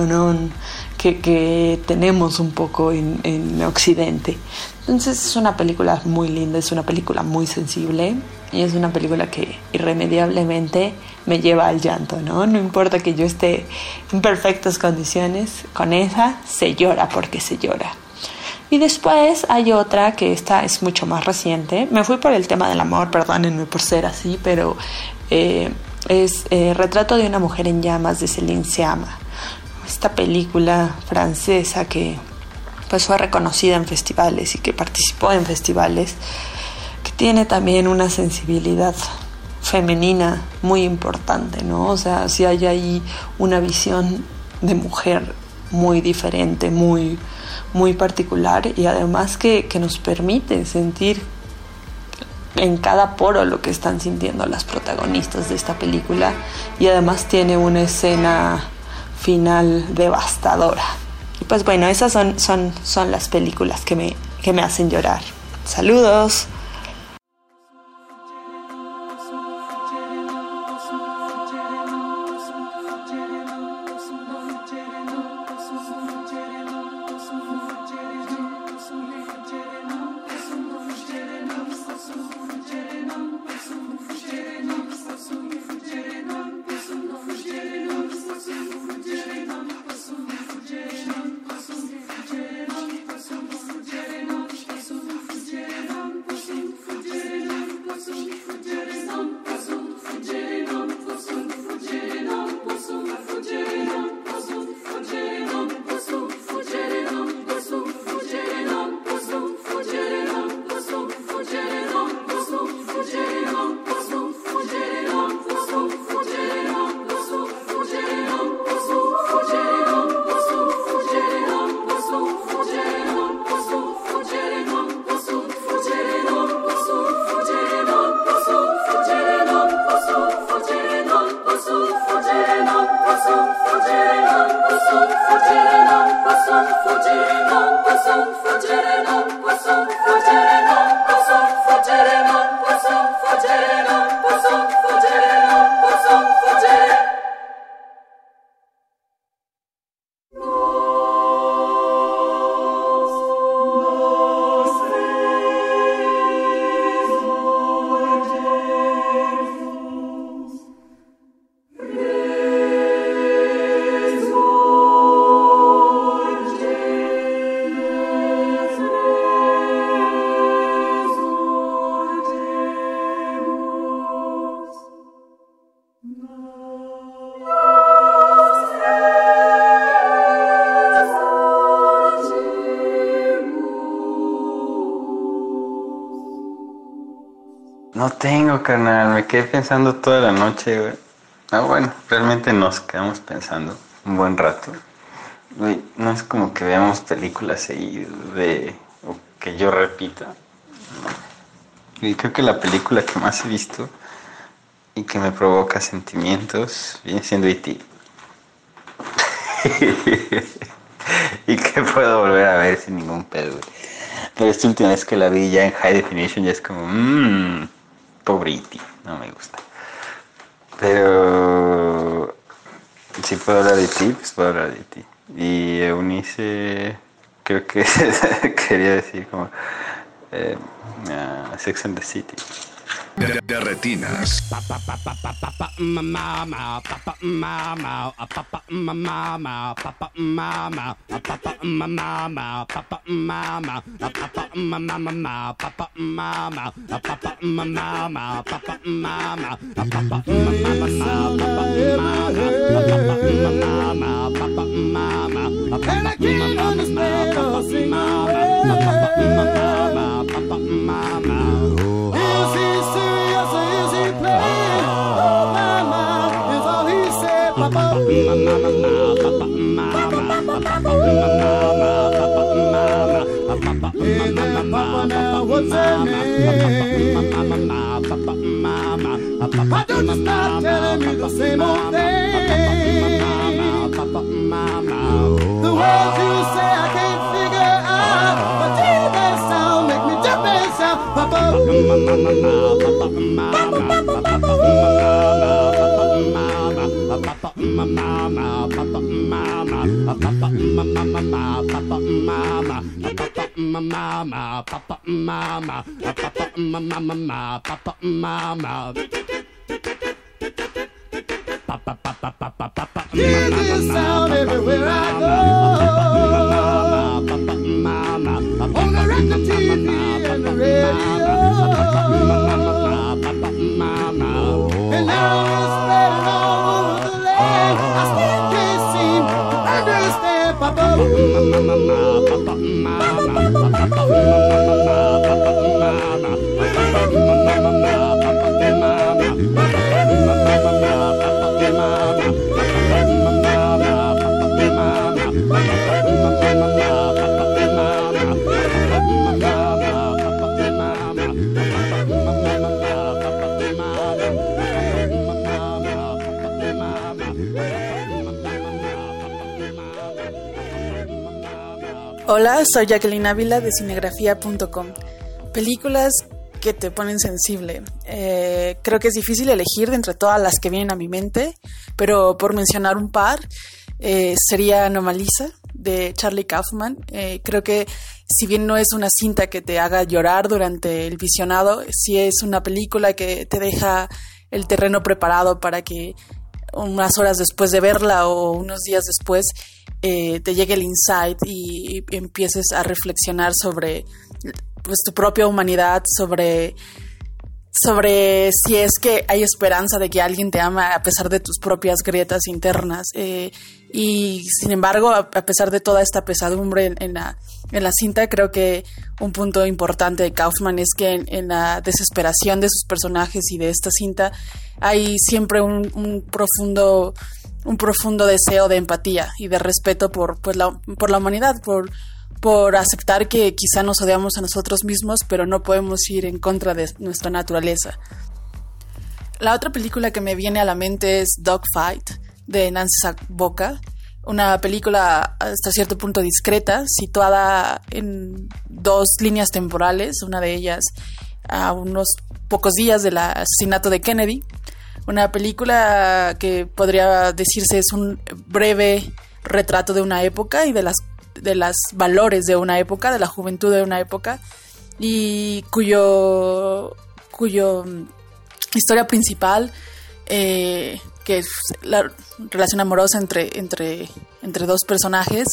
que, que tenemos un poco en, en Occidente. Entonces es una película muy linda, es una película muy sensible y es una película que irremediablemente me lleva al llanto, ¿no? No importa que yo esté en perfectas condiciones, con esa se llora porque se llora. Y después hay otra que esta es mucho más reciente. Me fui por el tema del amor, perdónenme por ser así, pero eh, es eh, Retrato de una mujer en llamas de Céline Sciamma. Esta película francesa que pues fue reconocida en festivales y que participó en festivales, que tiene también una sensibilidad femenina muy importante, ¿no? O sea, si hay ahí una visión de mujer muy diferente, muy, muy particular y además que, que nos permite sentir en cada poro lo que están sintiendo las protagonistas de esta película y además tiene una escena final devastadora. Y pues bueno, esas son, son, son las películas que me, que me hacen llorar. Saludos. Me quedé pensando toda la noche, güey. Ah, bueno, realmente nos quedamos pensando un buen rato. No es como que veamos películas ahí de... o que yo repita. Y creo que la película que más he visto y que me provoca sentimientos viene siendo E.T. y que puedo volver a ver sin ningún pedo. güey. Pero esta última vez que la vi ya en high definition ya es como, mmm, pobre E.T., no me gusta. Pero si puedo hablar de E.T., pues puedo hablar de E.T. Y Eunice, creo que quería decir como eh, ah, Sex and the City. De, de retinas. ma mama, mama, ma papa mama, mama, papa ma mama, mama, papa ma mama, mama, ma ma mama, mama, ma ma mama, mama, ma and mama, mama, pa, understand mama, mama, my way. mama, mama, ma is mama, mama, or is mama, mama, Oh my mama, mama, all he mama, mama, ma ma mama, mama, ma ma mama, mama, ma. Ele papa na what's Why don't you stop telling me the same old thing? The words you say I can't figure out, but deep they sound make me jump and shout, Papa ooh, Papa Papa Papa ooh. Papa Papa Papa Papa Papa Papa Papa Papa Papa Papa Hear this sound everywhere I go. On the record, TV, and the radio. And now it's spreading all over the land. Bye. Hola, soy Jacqueline Ávila de cinegrafía.com. Películas que te ponen sensible. Eh, creo que es difícil elegir de entre todas las que vienen a mi mente, pero por mencionar un par, eh, sería Anomalisa de Charlie Kaufman. Eh, creo que si bien no es una cinta que te haga llorar durante el visionado, sí es una película que te deja el terreno preparado para que unas horas después de verla o unos días después eh, te llegue el insight y, empieces a reflexionar sobre pues tu propia humanidad, sobre sobre si es que hay esperanza de que alguien te ama a pesar de tus propias grietas internas. Eh, y sin embargo, a, pesar de toda esta pesadumbre en, la, en, la, cinta, creo que un punto importante de Kaufman es que en, la desesperación de sus personajes y de esta cinta hay siempre un profundo un profundo deseo de empatía y de respeto por, pues, la, por la humanidad, por, por aceptar que quizá nos odiamos a nosotros mismos, pero no podemos ir en contra de nuestra naturaleza. La otra película que me viene a la mente es Dogfight, de Nancy Boca, una película hasta cierto punto discreta, situada en dos líneas temporales, una de ellas a unos pocos días del asesinato de Kennedy, una película que podría decirse es un breve retrato de una época y de las de los valores de una época, de la juventud de una época, y cuyo, cuyo historia principal, eh, que es la relación amorosa entre, entre, entre dos personajes,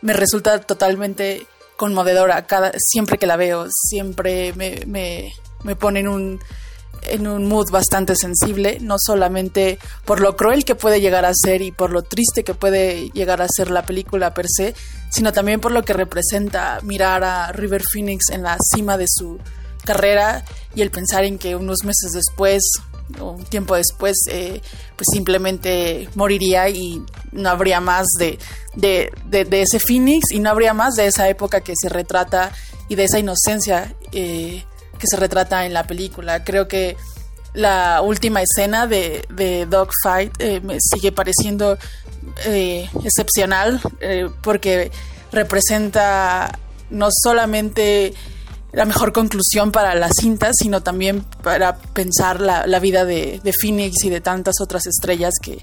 me resulta totalmente conmovedora. Cada, siempre que la veo, siempre me, me, me pone en un, en un mood bastante sensible, no solamente por lo cruel que puede llegar a ser y por lo triste que puede llegar a ser la película per se, sino también por lo que representa mirar a River Phoenix en la cima de su carrera y el pensar en que unos meses después o un tiempo después eh, pues simplemente moriría y no habría más de, de, de, ese Phoenix y no habría más de esa época que se retrata y de esa inocencia eh, que se retrata en la película. Creo que la última escena de, de Dogfight eh, me sigue pareciendo eh, excepcional eh, porque representa no solamente la mejor conclusión para la cinta, sino también para pensar la, la vida de, Phoenix y de tantas otras estrellas que,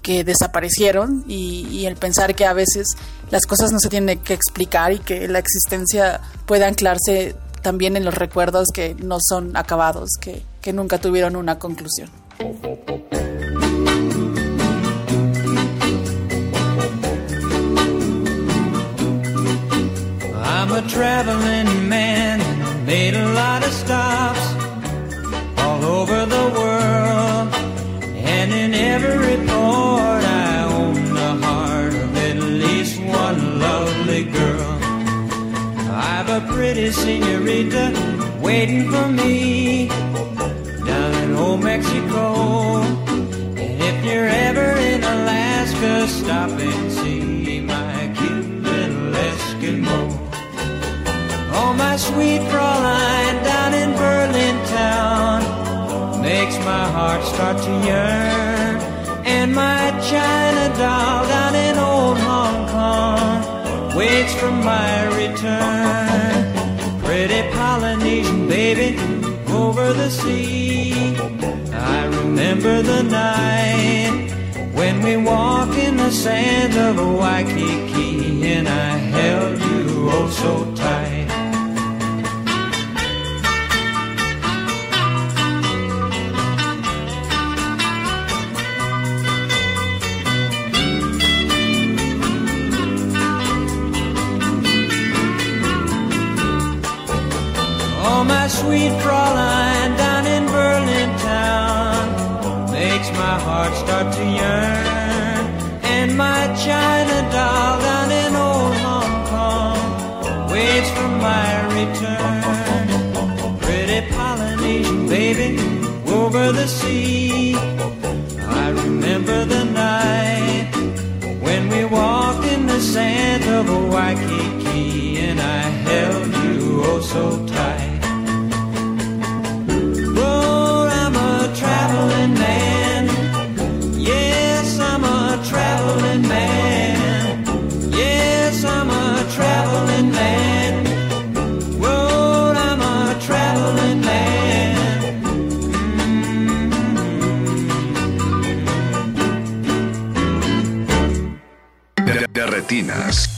que desaparecieron y, y, el pensar que a veces las cosas no se tienen que explicar y que la existencia puede anclarse también en los recuerdos que no son acabados, que, que nunca tuvieron una conclusión. I'm a traveling man, made a lot of stops all over the world, and in every port I own the heart of at least one lovely girl. A pretty senorita waiting for me down in old Mexico. And if you're ever in Alaska, stop and see my cute little Eskimo. Oh, my sweet Fraulein down in Berlin town makes my heart start to yearn. And my China doll down in old Hong Kong waits for my return. Pretty Polynesian baby over the sea. I remember the night when we walked in the sands of Waikiki and I held you oh so tight. My sweet Fraulein down in Berlin town makes my heart start to yearn. And my China doll down in old Hong Kong waits for my return. Pretty Polynesian baby over the sea. I remember the night when we walked in the sand of Waikiki and I held you oh so tight. De,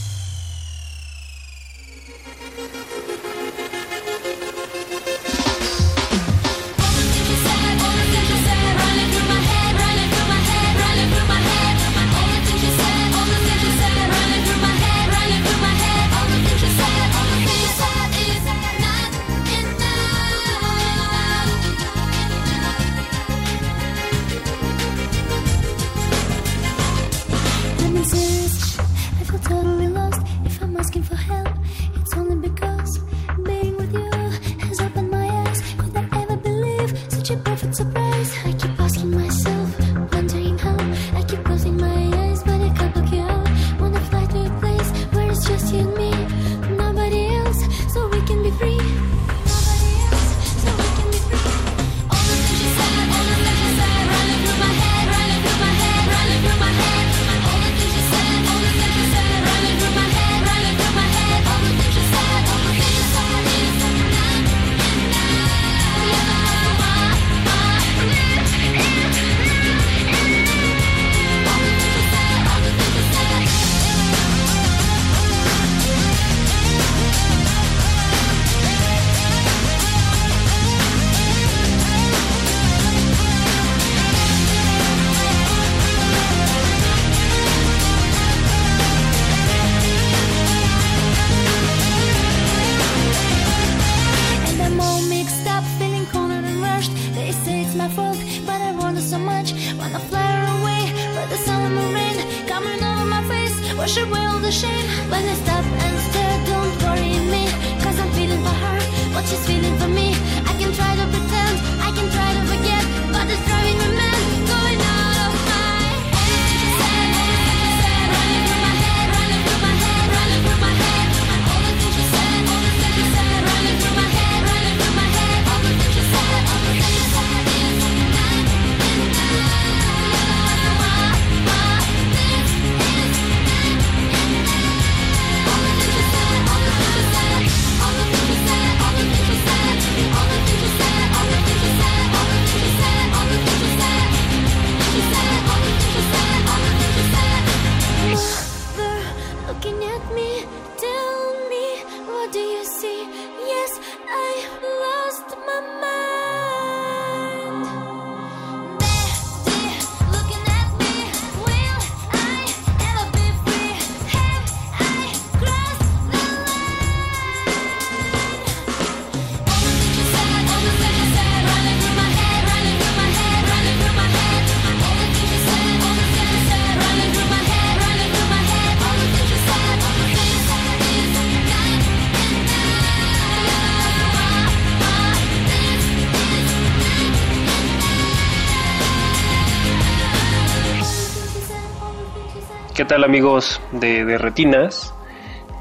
tal amigos de, Retinas?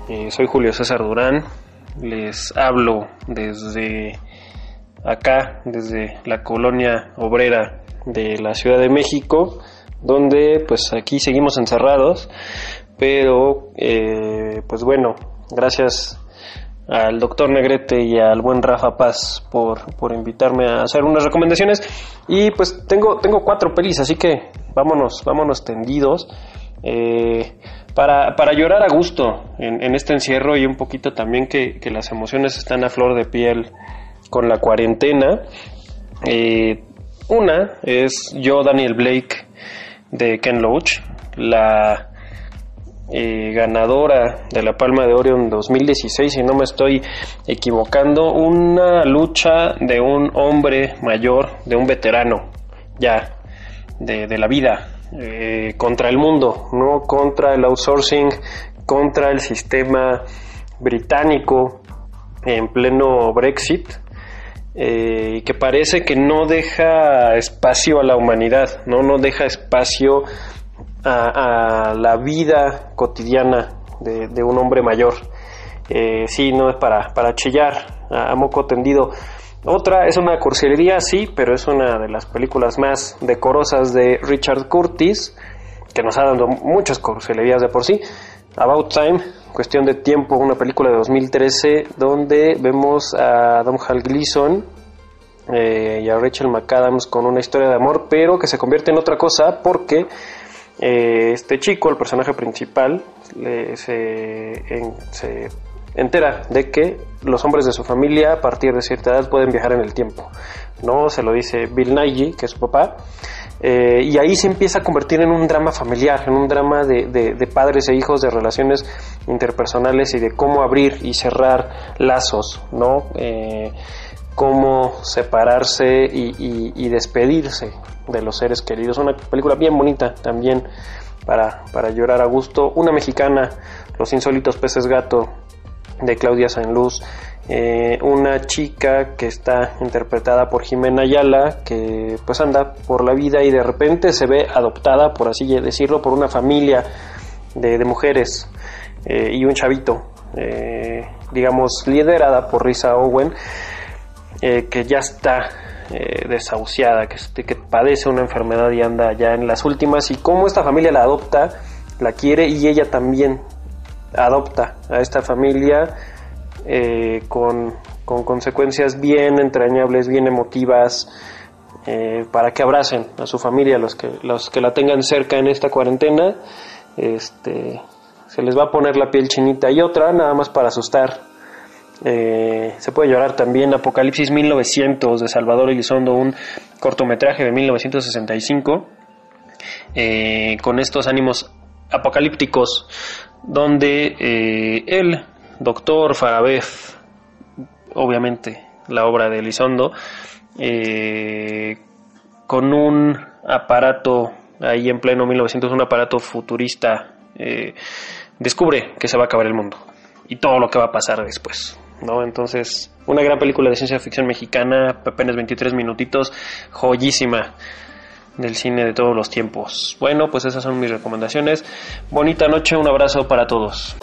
Eh, soy Julio César Durán. Les hablo desde acá, desde la colonia obrera de la Ciudad de México, donde pues aquí seguimos encerrados, pero eh, pues bueno, gracias al doctor Negrete y al buen Rafa Paz por, por invitarme a hacer unas recomendaciones y pues tengo, tengo cuatro pelis, así que vámonos, vámonos tendidos. Eh, para, para llorar a gusto en, este encierro y un poquito también que, que, las emociones están a flor de piel con la cuarentena. Eh, una es yo, Daniel Blake, de Ken Loach, la eh, ganadora de la Palma de Oro en 2016, si no me estoy equivocando, una lucha de un hombre mayor, de un veterano ya de, de la vida, eh, contra el mundo, no contra el outsourcing, contra el sistema británico en pleno Brexit eh, que parece que no deja espacio a la humanidad, no, no deja espacio a, la vida cotidiana de, de, un hombre mayor. Eh, sí, no es para, para chillar a, a moco tendido. Otra es una cursilería, sí, pero es una de las películas más decorosas de Richard Curtis, que nos ha dado muchas cursilerías de por sí. About Time, cuestión de tiempo, una película de 2013 donde vemos a Don Hal Gleason eh, y a Rachel McAdams con una historia de amor, pero que se convierte en otra cosa porque eh, este chico, el personaje principal, le, se, se entera de que los hombres de su familia a partir de cierta edad pueden viajar en el tiempo. ¿no? Se lo dice Bill Nighy, que es su papá. Eh, y ahí se empieza a convertir en un drama familiar, en un drama de, de, padres e hijos, de relaciones interpersonales y de cómo abrir y cerrar lazos, ¿no? Eh, cómo separarse y, y, y, despedirse de los seres queridos. Una película bien bonita también para, para llorar a gusto. Una mexicana, Los insólitos peces gato, de Claudia Sanluz, eh, una chica que está interpretada por Jimena Ayala, que pues anda por la vida y de repente se ve adoptada, por así decirlo, por una familia de, mujeres eh, y un chavito, eh, digamos, liderada por Risa Owen, que ya está desahuciada, que, que padece una enfermedad y anda ya en las últimas, y cómo esta familia la adopta, la quiere y ella también adopta a esta familia eh, con, con, consecuencias bien entrañables, bien emotivas, eh, para que abracen a su familia, los que, los que la tengan cerca en esta cuarentena. Este, se les va a poner la piel chinita y otra, nada más para asustar. Eh, se puede llorar también Apocalipsis 1900 de Salvador Elizondo, un cortometraje de 1965, con estos ánimos apocalípticos donde eh, el doctor Farabef, obviamente la obra de Elizondo, eh, con un aparato, ahí en pleno 1900, un aparato futurista, eh, descubre que se va a acabar el mundo y todo lo que va a pasar después. ¿no? Entonces, una gran película de ciencia ficción mexicana, apenas 23 minutitos, joyísima del cine de todos los tiempos. Bueno, pues esas son mis recomendaciones. Bonita noche, un abrazo para todos.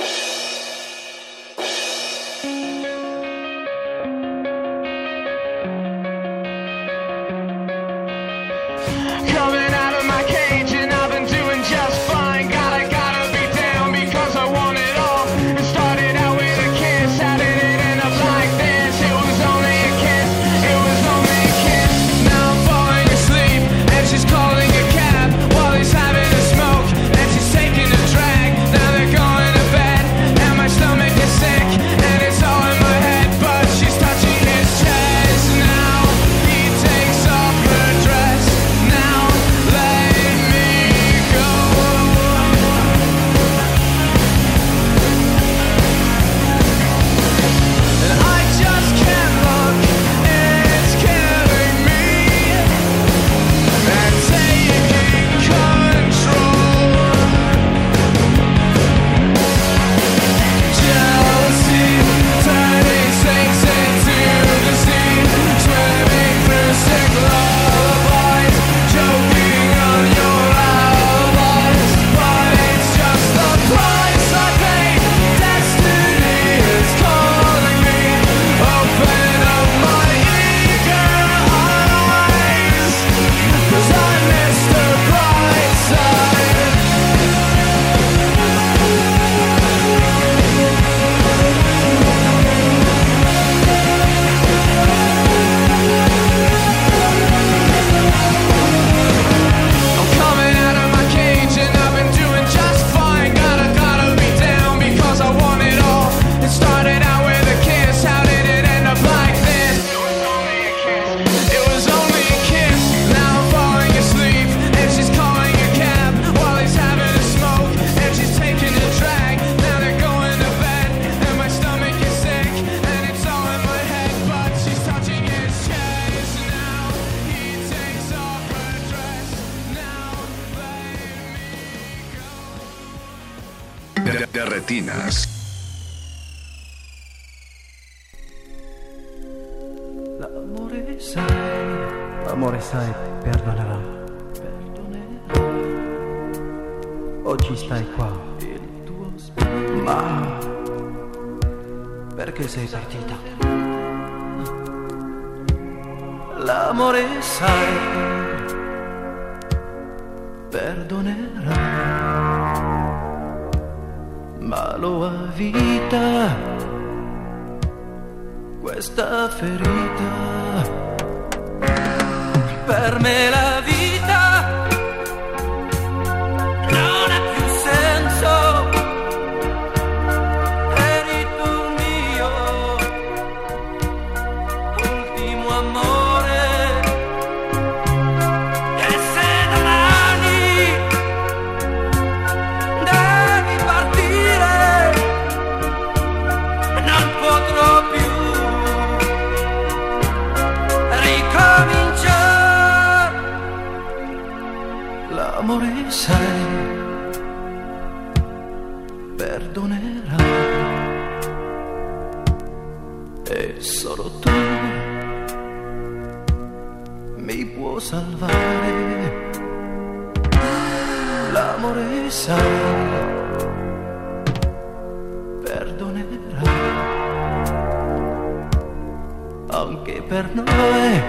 per noi.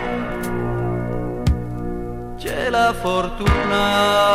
C'è la fortuna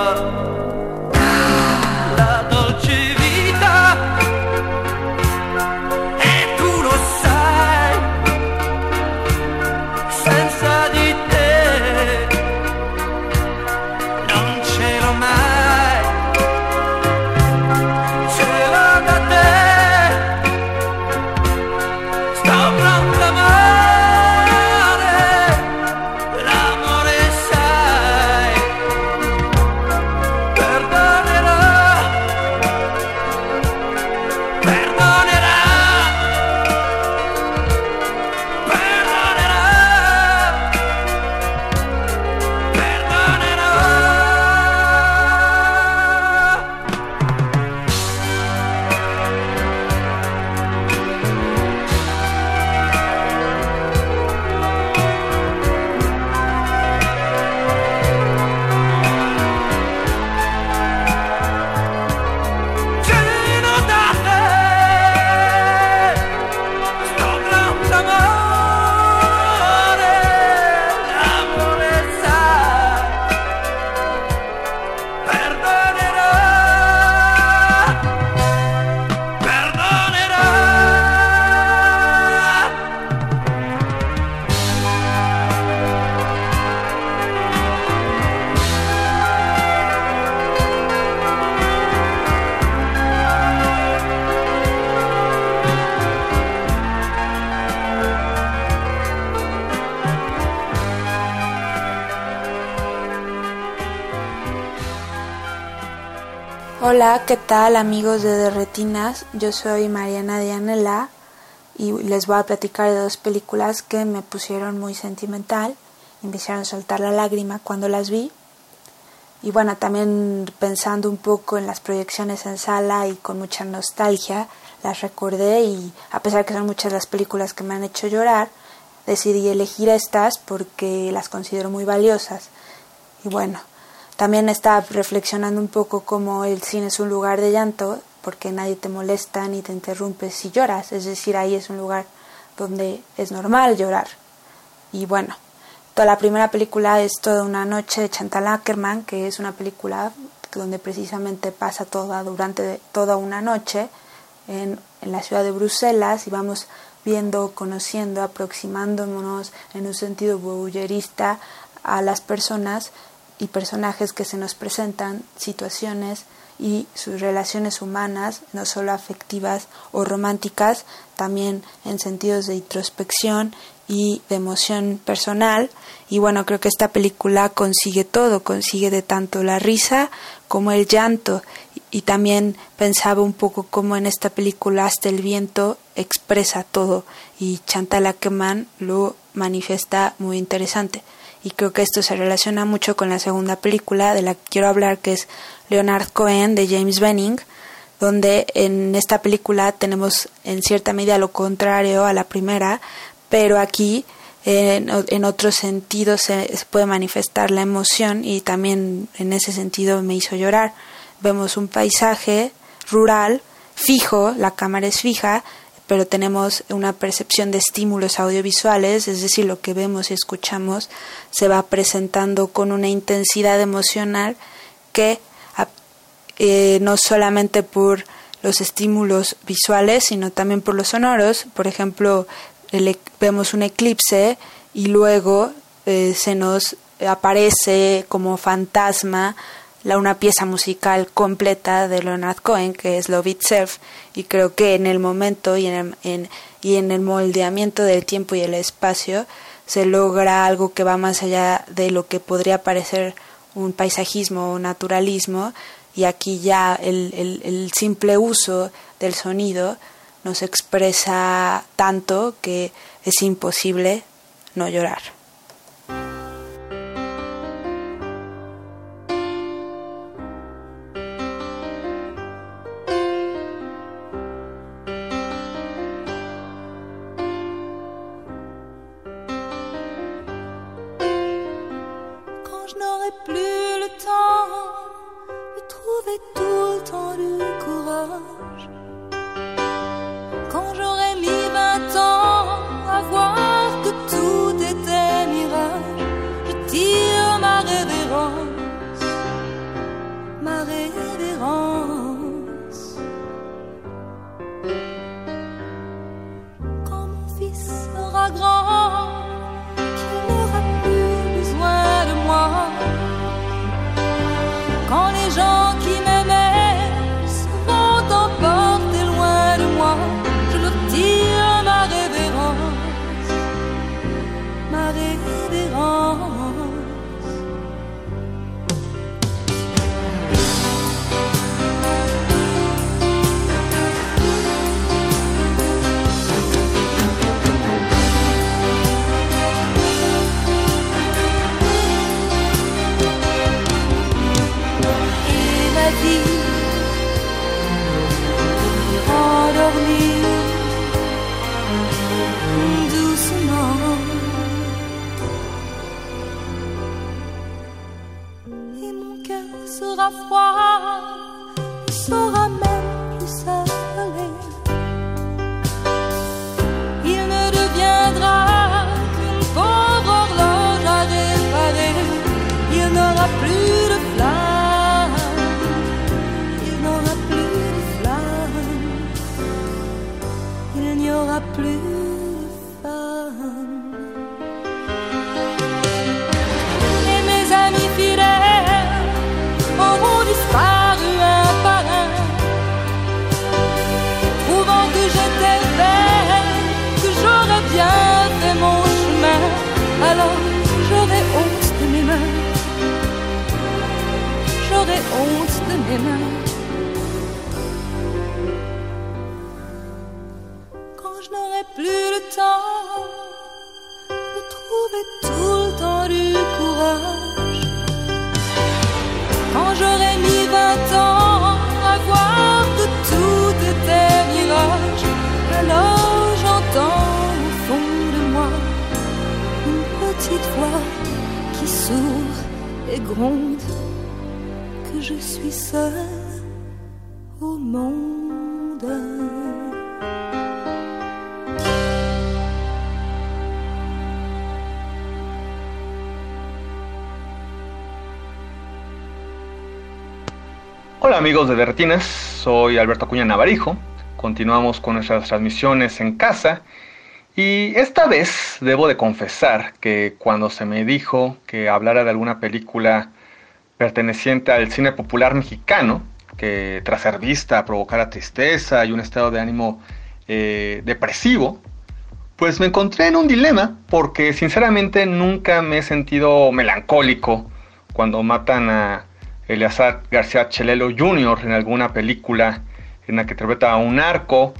Hola, ¿qué tal amigos de Derretinas? Yo soy Mariana Dianela y les voy a platicar de dos películas que me pusieron muy sentimental me hicieron soltar la lágrima cuando las vi. Y bueno, también pensando un poco en las proyecciones en sala y con mucha nostalgia, las recordé y a pesar que son muchas las películas que me han hecho llorar, decidí elegir estas porque las considero muy valiosas. Y bueno, también estaba reflexionando un poco cómo el cine es un lugar de llanto, porque nadie te molesta ni te interrumpe si lloras, es decir, ahí es un lugar donde es normal llorar. Y bueno, toda la primera película es Toda una noche de Chantal Ackerman, que es una película donde precisamente pasa toda durante toda una noche en, en la ciudad de Bruselas y vamos viendo, conociendo, aproximándonos en un sentido voyerista a las personas y personajes que se nos presentan, situaciones y sus relaciones humanas, no solo afectivas o románticas, también en sentidos de introspección y de emoción personal. Y bueno, creo que esta película consigue todo, consigue de tanto la risa como el llanto. Y también pensaba un poco cómo en esta película hasta el viento expresa todo y Chantal Ackerman lo manifiesta muy interesante y creo que esto se relaciona mucho con la segunda película de la que quiero hablar que es Leonard Cohen de James Benning donde en esta película tenemos en cierta medida lo contrario a la primera pero aquí en, en otro sentido se, se puede manifestar la emoción y también en ese sentido me hizo llorar. Vemos un paisaje rural fijo la cámara es fija pero tenemos una percepción de estímulos audiovisuales, es decir, lo que vemos y escuchamos se va presentando con una intensidad emocional que eh, no solamente por los estímulos visuales, sino también por los sonoros. Por ejemplo, el, vemos un eclipse y luego eh, se nos aparece como fantasma la, una pieza musical completa de Leonard Cohen, que es Love Itself, y creo que en el momento y en el, en, y en el moldeamiento del tiempo y el espacio se logra algo que va más allá de lo que podría parecer un paisajismo o naturalismo, y aquí ya el, el, el simple uso del sonido nos expresa tanto que es imposible no llorar. Quand j'aurai mis vingt ans à voir que tout était mirage, je tire ma révérence, ma révérence. Quand mon fils sera grand, que je suis seule. Hola amigos de Derretinas, soy Alberto Acuña Navarijo. Continuamos con nuestras transmisiones en casa y esta vez debo de confesar que cuando se me dijo que hablara de alguna película perteneciente al cine popular mexicano, que tras ser vista provocara tristeza y un estado de ánimo eh, depresivo, pues me encontré en un dilema porque sinceramente nunca me he sentido melancólico cuando matan a Eleazar García Chelelo Jr. en alguna película en la que interpreta a un narco,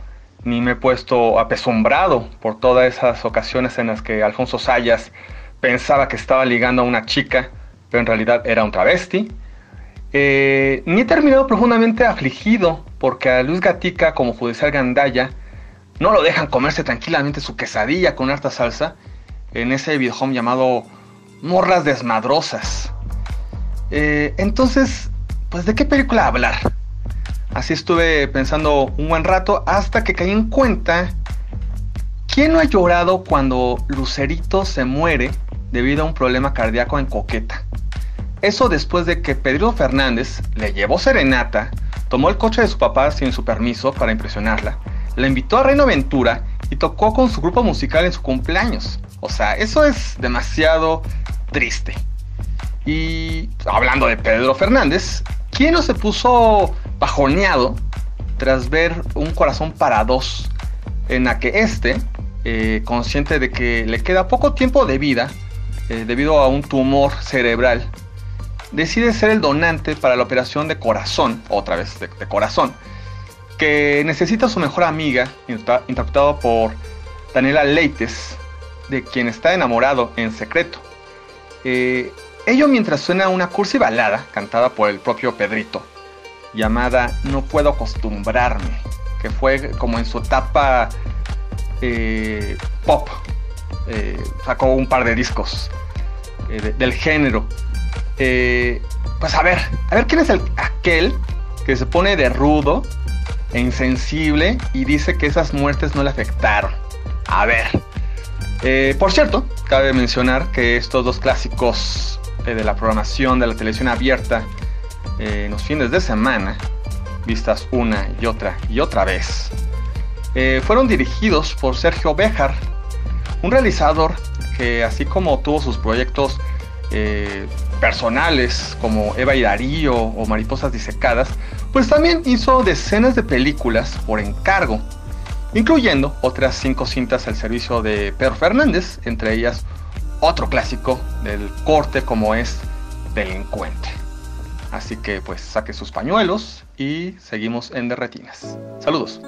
ni me he puesto apesumbrado por todas esas ocasiones en las que Alfonso Sayas pensaba que estaba ligando a una chica, pero en realidad era un travesti. Eh, ni he terminado profundamente afligido porque a Luis Gatica como judicial gandaya no lo dejan comerse tranquilamente su quesadilla con harta salsa en ese videohome llamado Morras Desmadrosas. Eh, entonces, pues de qué película hablar? Así estuve pensando un buen rato hasta que caí en cuenta ¿Quién no ha llorado cuando Lucerito se muere debido a un problema cardíaco en Coqueta? Eso después de que Pedro Fernández le llevó serenata, tomó el coche de su papá sin su permiso para impresionarla, la invitó a Reino Aventura y tocó con su grupo musical en su cumpleaños. O sea, eso es demasiado triste. Y hablando de Pedro Fernández, ¿quién no se puso bajoneado tras ver un corazón para dos en la que este, eh, consciente de que le queda poco tiempo de vida eh, debido a un tumor cerebral, decide ser el donante para la operación de corazón, otra vez de, corazón, que necesita su mejor amiga, interpre- interpretado por Daniela Leites, de quien está enamorado en secreto. Eh, ello mientras suena una cursi balada cantada por el propio Pedrito, llamada No puedo acostumbrarme, que fue como en su etapa eh, pop. Eh, sacó un par de discos eh, de- del género. Pues a ver, a ver quién es el, aquel que se pone de rudo e insensible y dice que esas muertes no le afectaron. A ver. Por cierto, cabe mencionar que estos dos clásicos eh, de la programación de la televisión abierta eh, en los fines de semana, vistas una y otra y otra vez, eh, fueron dirigidos por Sergio Béjar, un realizador que así como tuvo sus proyectos personales como Eva y Darío o Mariposas Disecadas, pues también hizo decenas de películas por encargo, incluyendo otras cinco cintas al servicio de Pedro Fernández, entre ellas otro clásico del corte como es Delincuente. Así que pues saque sus pañuelos y seguimos en Derretinas. Saludos.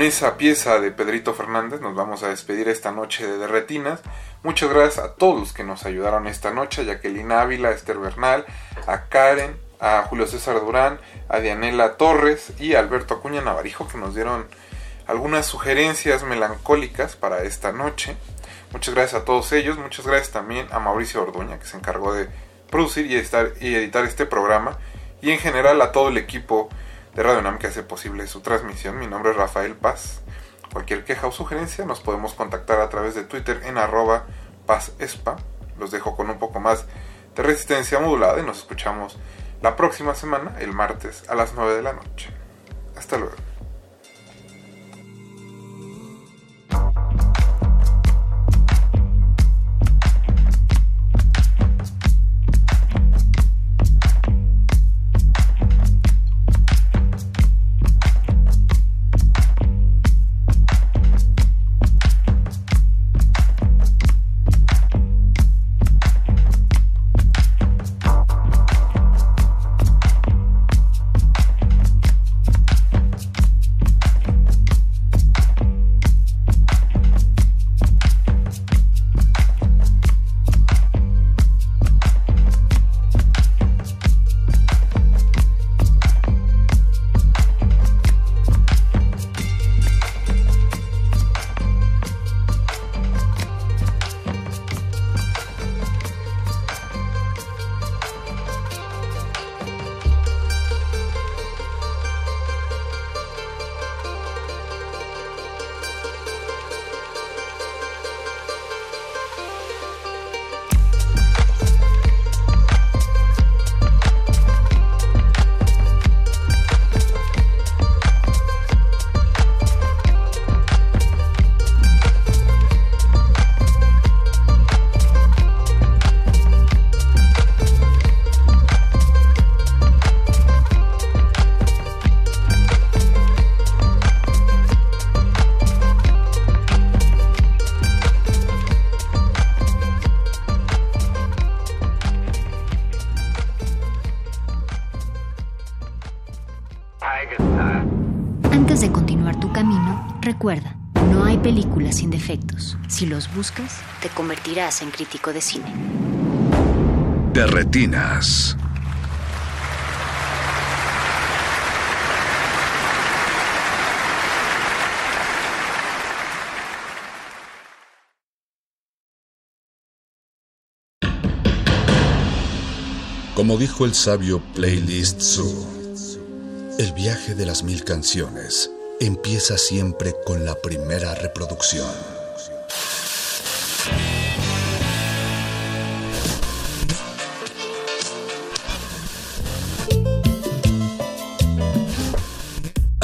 Con esa pieza de Pedrito Fernández nos vamos a despedir esta noche de Derretinas. Muchas gracias a todos los que nos ayudaron esta noche, a Jacqueline Ávila, a Esther Bernal, a Karen, a Julio César Durán, a Dianela Torres y a Alberto Acuña Navarijo que nos dieron algunas sugerencias melancólicas para esta noche. Muchas gracias a todos ellos, muchas gracias también a Mauricio Orduña que se encargó de producir y editar, y editar este programa y en general a todo el equipo de Radio Nam que hace posible su transmisión. Mi nombre es Rafael Paz. Cualquier queja o sugerencia nos podemos contactar a través de Twitter en arroba pazespa. Los dejo con un poco más de resistencia modulada y nos escuchamos la próxima semana, el martes a las 9 de la noche. Hasta luego. Buscas, te convertirás en crítico de cine. De retinas. Como dijo el sabio Playlist Zoo, el viaje de las mil canciones empieza siempre con la primera reproducción.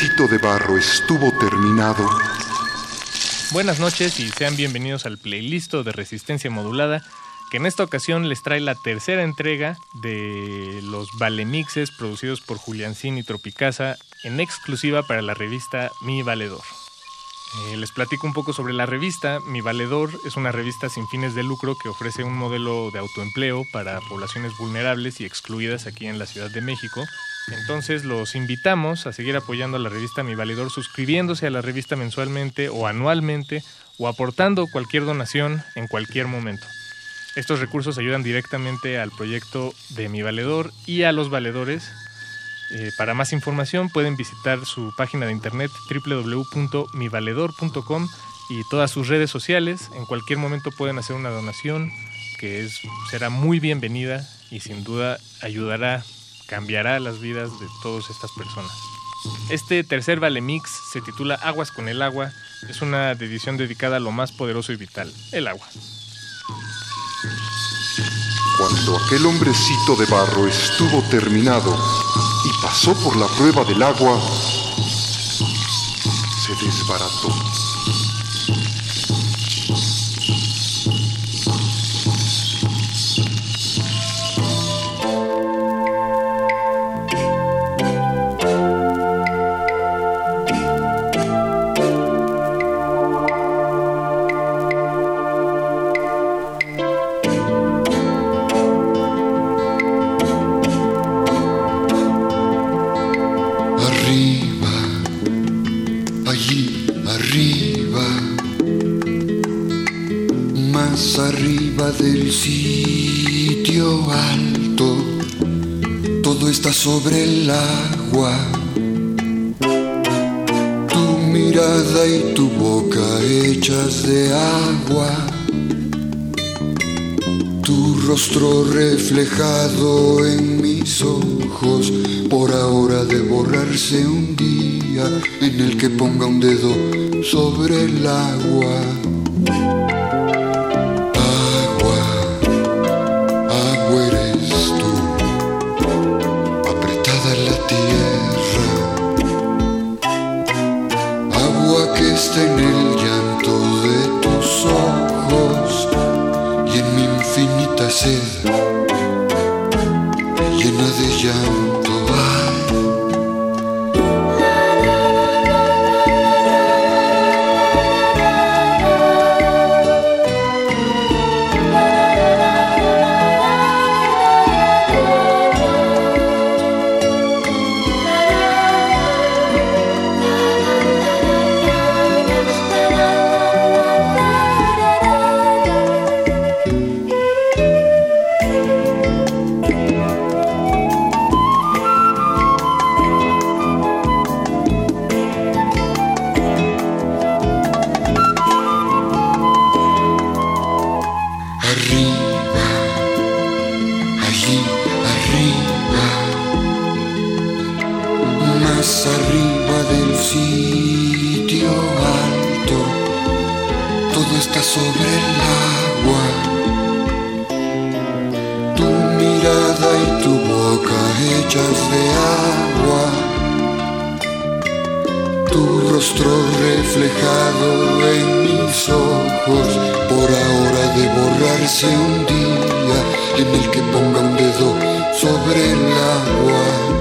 De barro estuvo terminado, Buenas noches y sean bienvenidos al playlist de Resistencia Modulada, que en esta ocasión les trae la tercera entrega de los Valemixes producidos por Juliancín y Tropicasa en exclusiva para la revista Mi Valedor. Eh, les platico un poco sobre la revista. Mi Valedor es una revista sin fines de lucro que ofrece un modelo de autoempleo para poblaciones vulnerables y excluidas aquí en la Ciudad de México. Entonces los invitamos a seguir apoyando a la revista Mi Valedor suscribiéndose a la revista mensualmente o anualmente o aportando cualquier donación en cualquier momento. Estos recursos ayudan directamente al proyecto de Mi Valedor y a los valedores. Eh, para más información pueden visitar su página de internet www.mivaledor.com y todas sus redes sociales. En cualquier momento pueden hacer una donación que será muy bienvenida y sin duda ayudará, cambiará las vidas de todas estas personas. Este tercer Vale Mix se titula Aguas con el agua. Es una edición dedicada a lo más poderoso y vital, el agua. cuando aquel hombrecito de barro estuvo terminado y pasó por la prueba del agua, se desbarató. Sobre el agua. Tu mirada y tu boca hechas de agua. Tu rostro reflejado en mis ojos, por ahora de borrarse un día en el que ponga un dedo sobre el agua. Arriba, allí arriba, más arriba del sitio alto, todo está sobre el agua. Tu mirada y tu boca hechas de agua, tu rostro reflejado en ojos, por ahora de borrarse un día en el que ponga un dedo sobre el agua.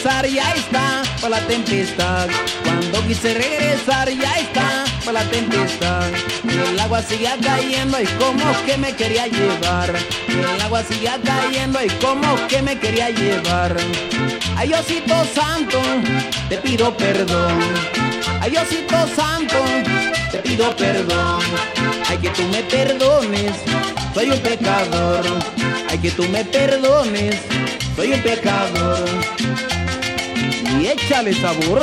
regresar ya está para la tempestad. Cuando quise regresar ya está para la tempestad. Y el agua sigue cayendo y como que me quería llevar. Y el agua sigue cayendo y como que me quería llevar. Ay Diosito Santo, te pido perdón. Ay Diosito Santo, te pido perdón. Ay que tú me perdones, soy un pecador. Ay que tú me perdones, soy un pecador y échale sabor.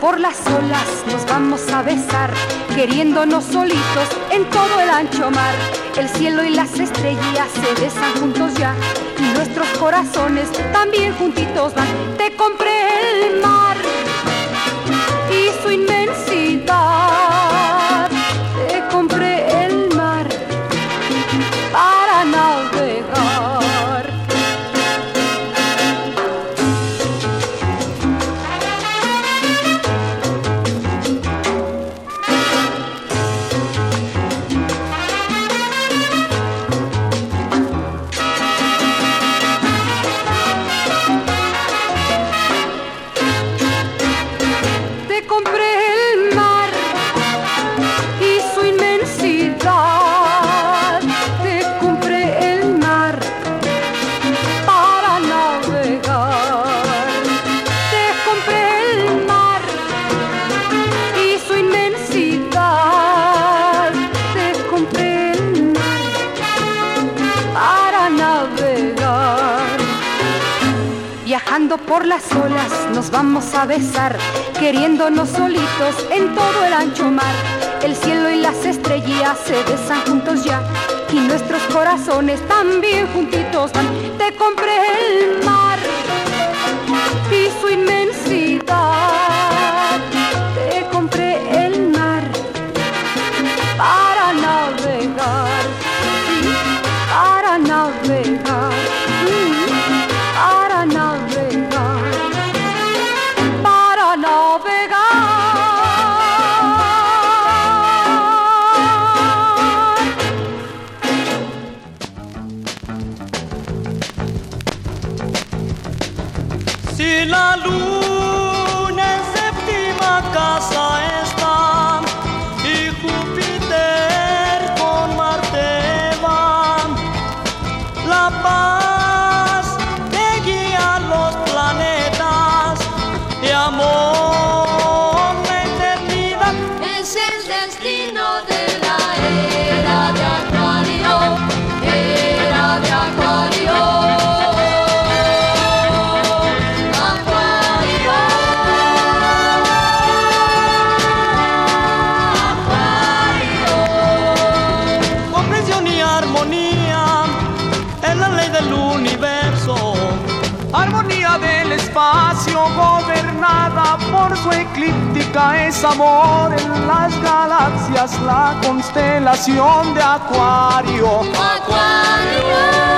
por las olas nos vamos a besar, queriéndonos solitos en todo el ancho mar. El cielo y las estrellas se besan juntos ya, y nuestros corazones también juntitos van. Te compré el mar. vamos a besar, queriéndonos solitos en todo el ancho mar. El cielo y las estrellas se besan juntos ya, y nuestros corazones también juntitos. Te compré el mar y su inmenso Nunca es amor en las galaxias la constelación de Acuario. Acuario.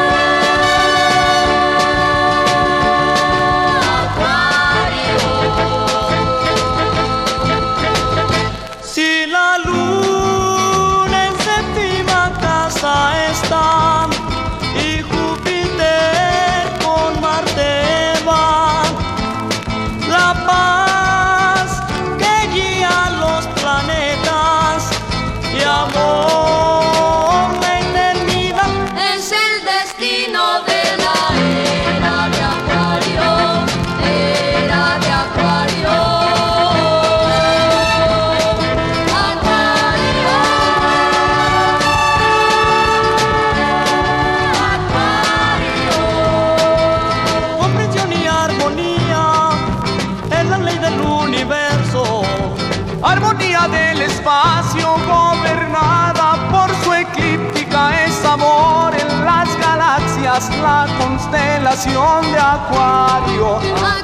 Constelación de Acuario.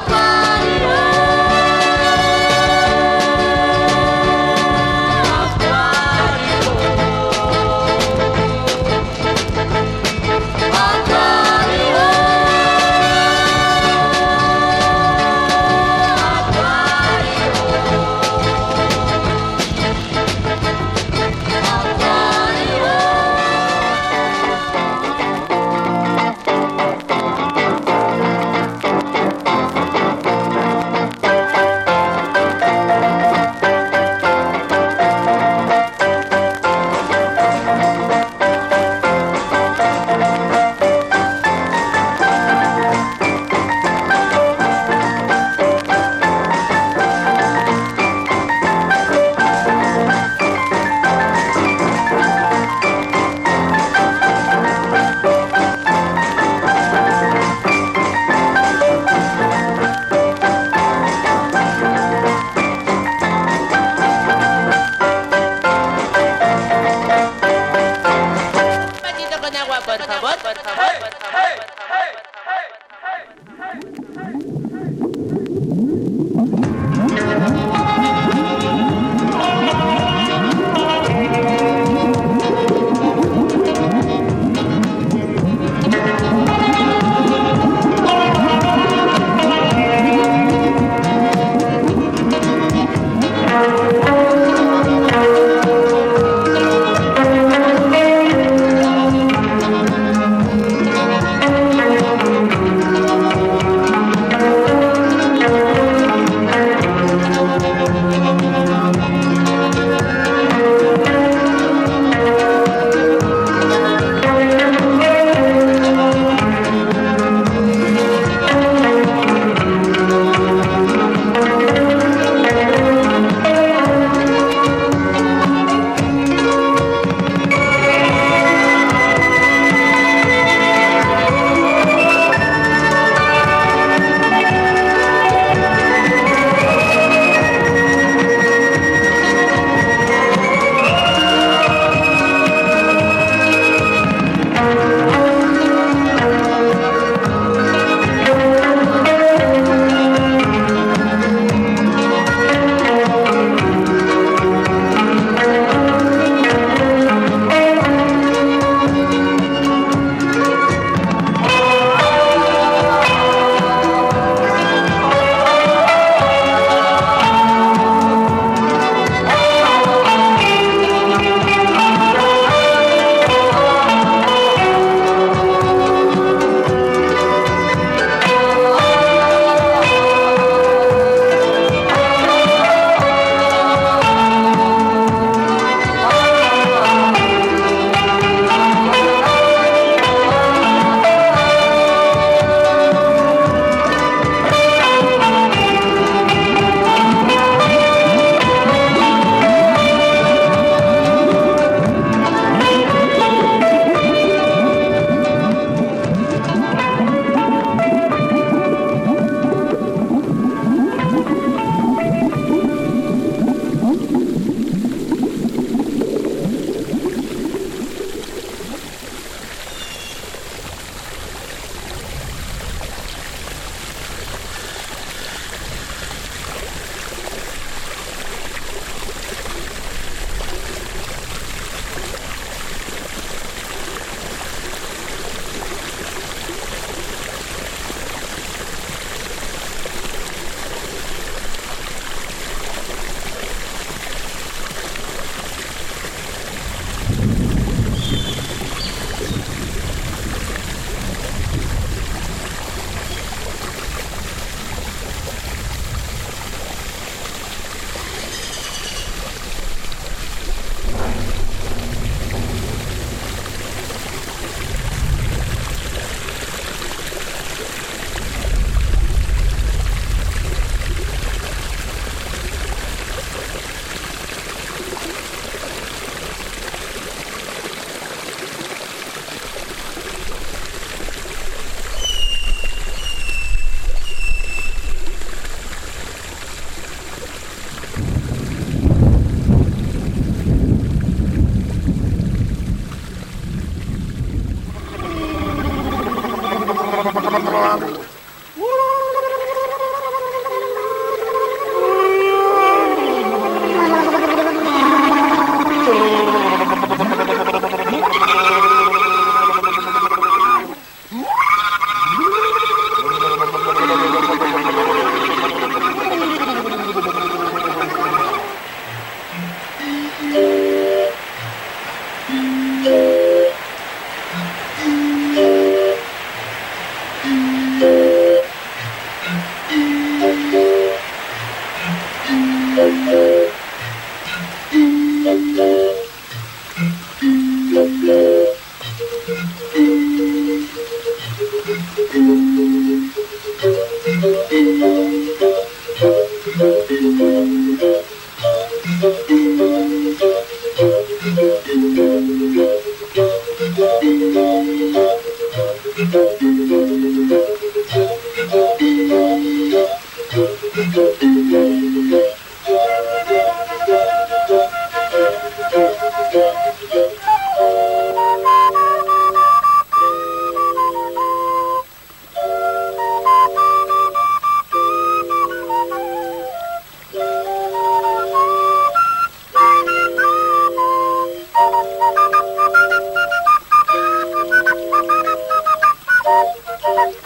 Thank you.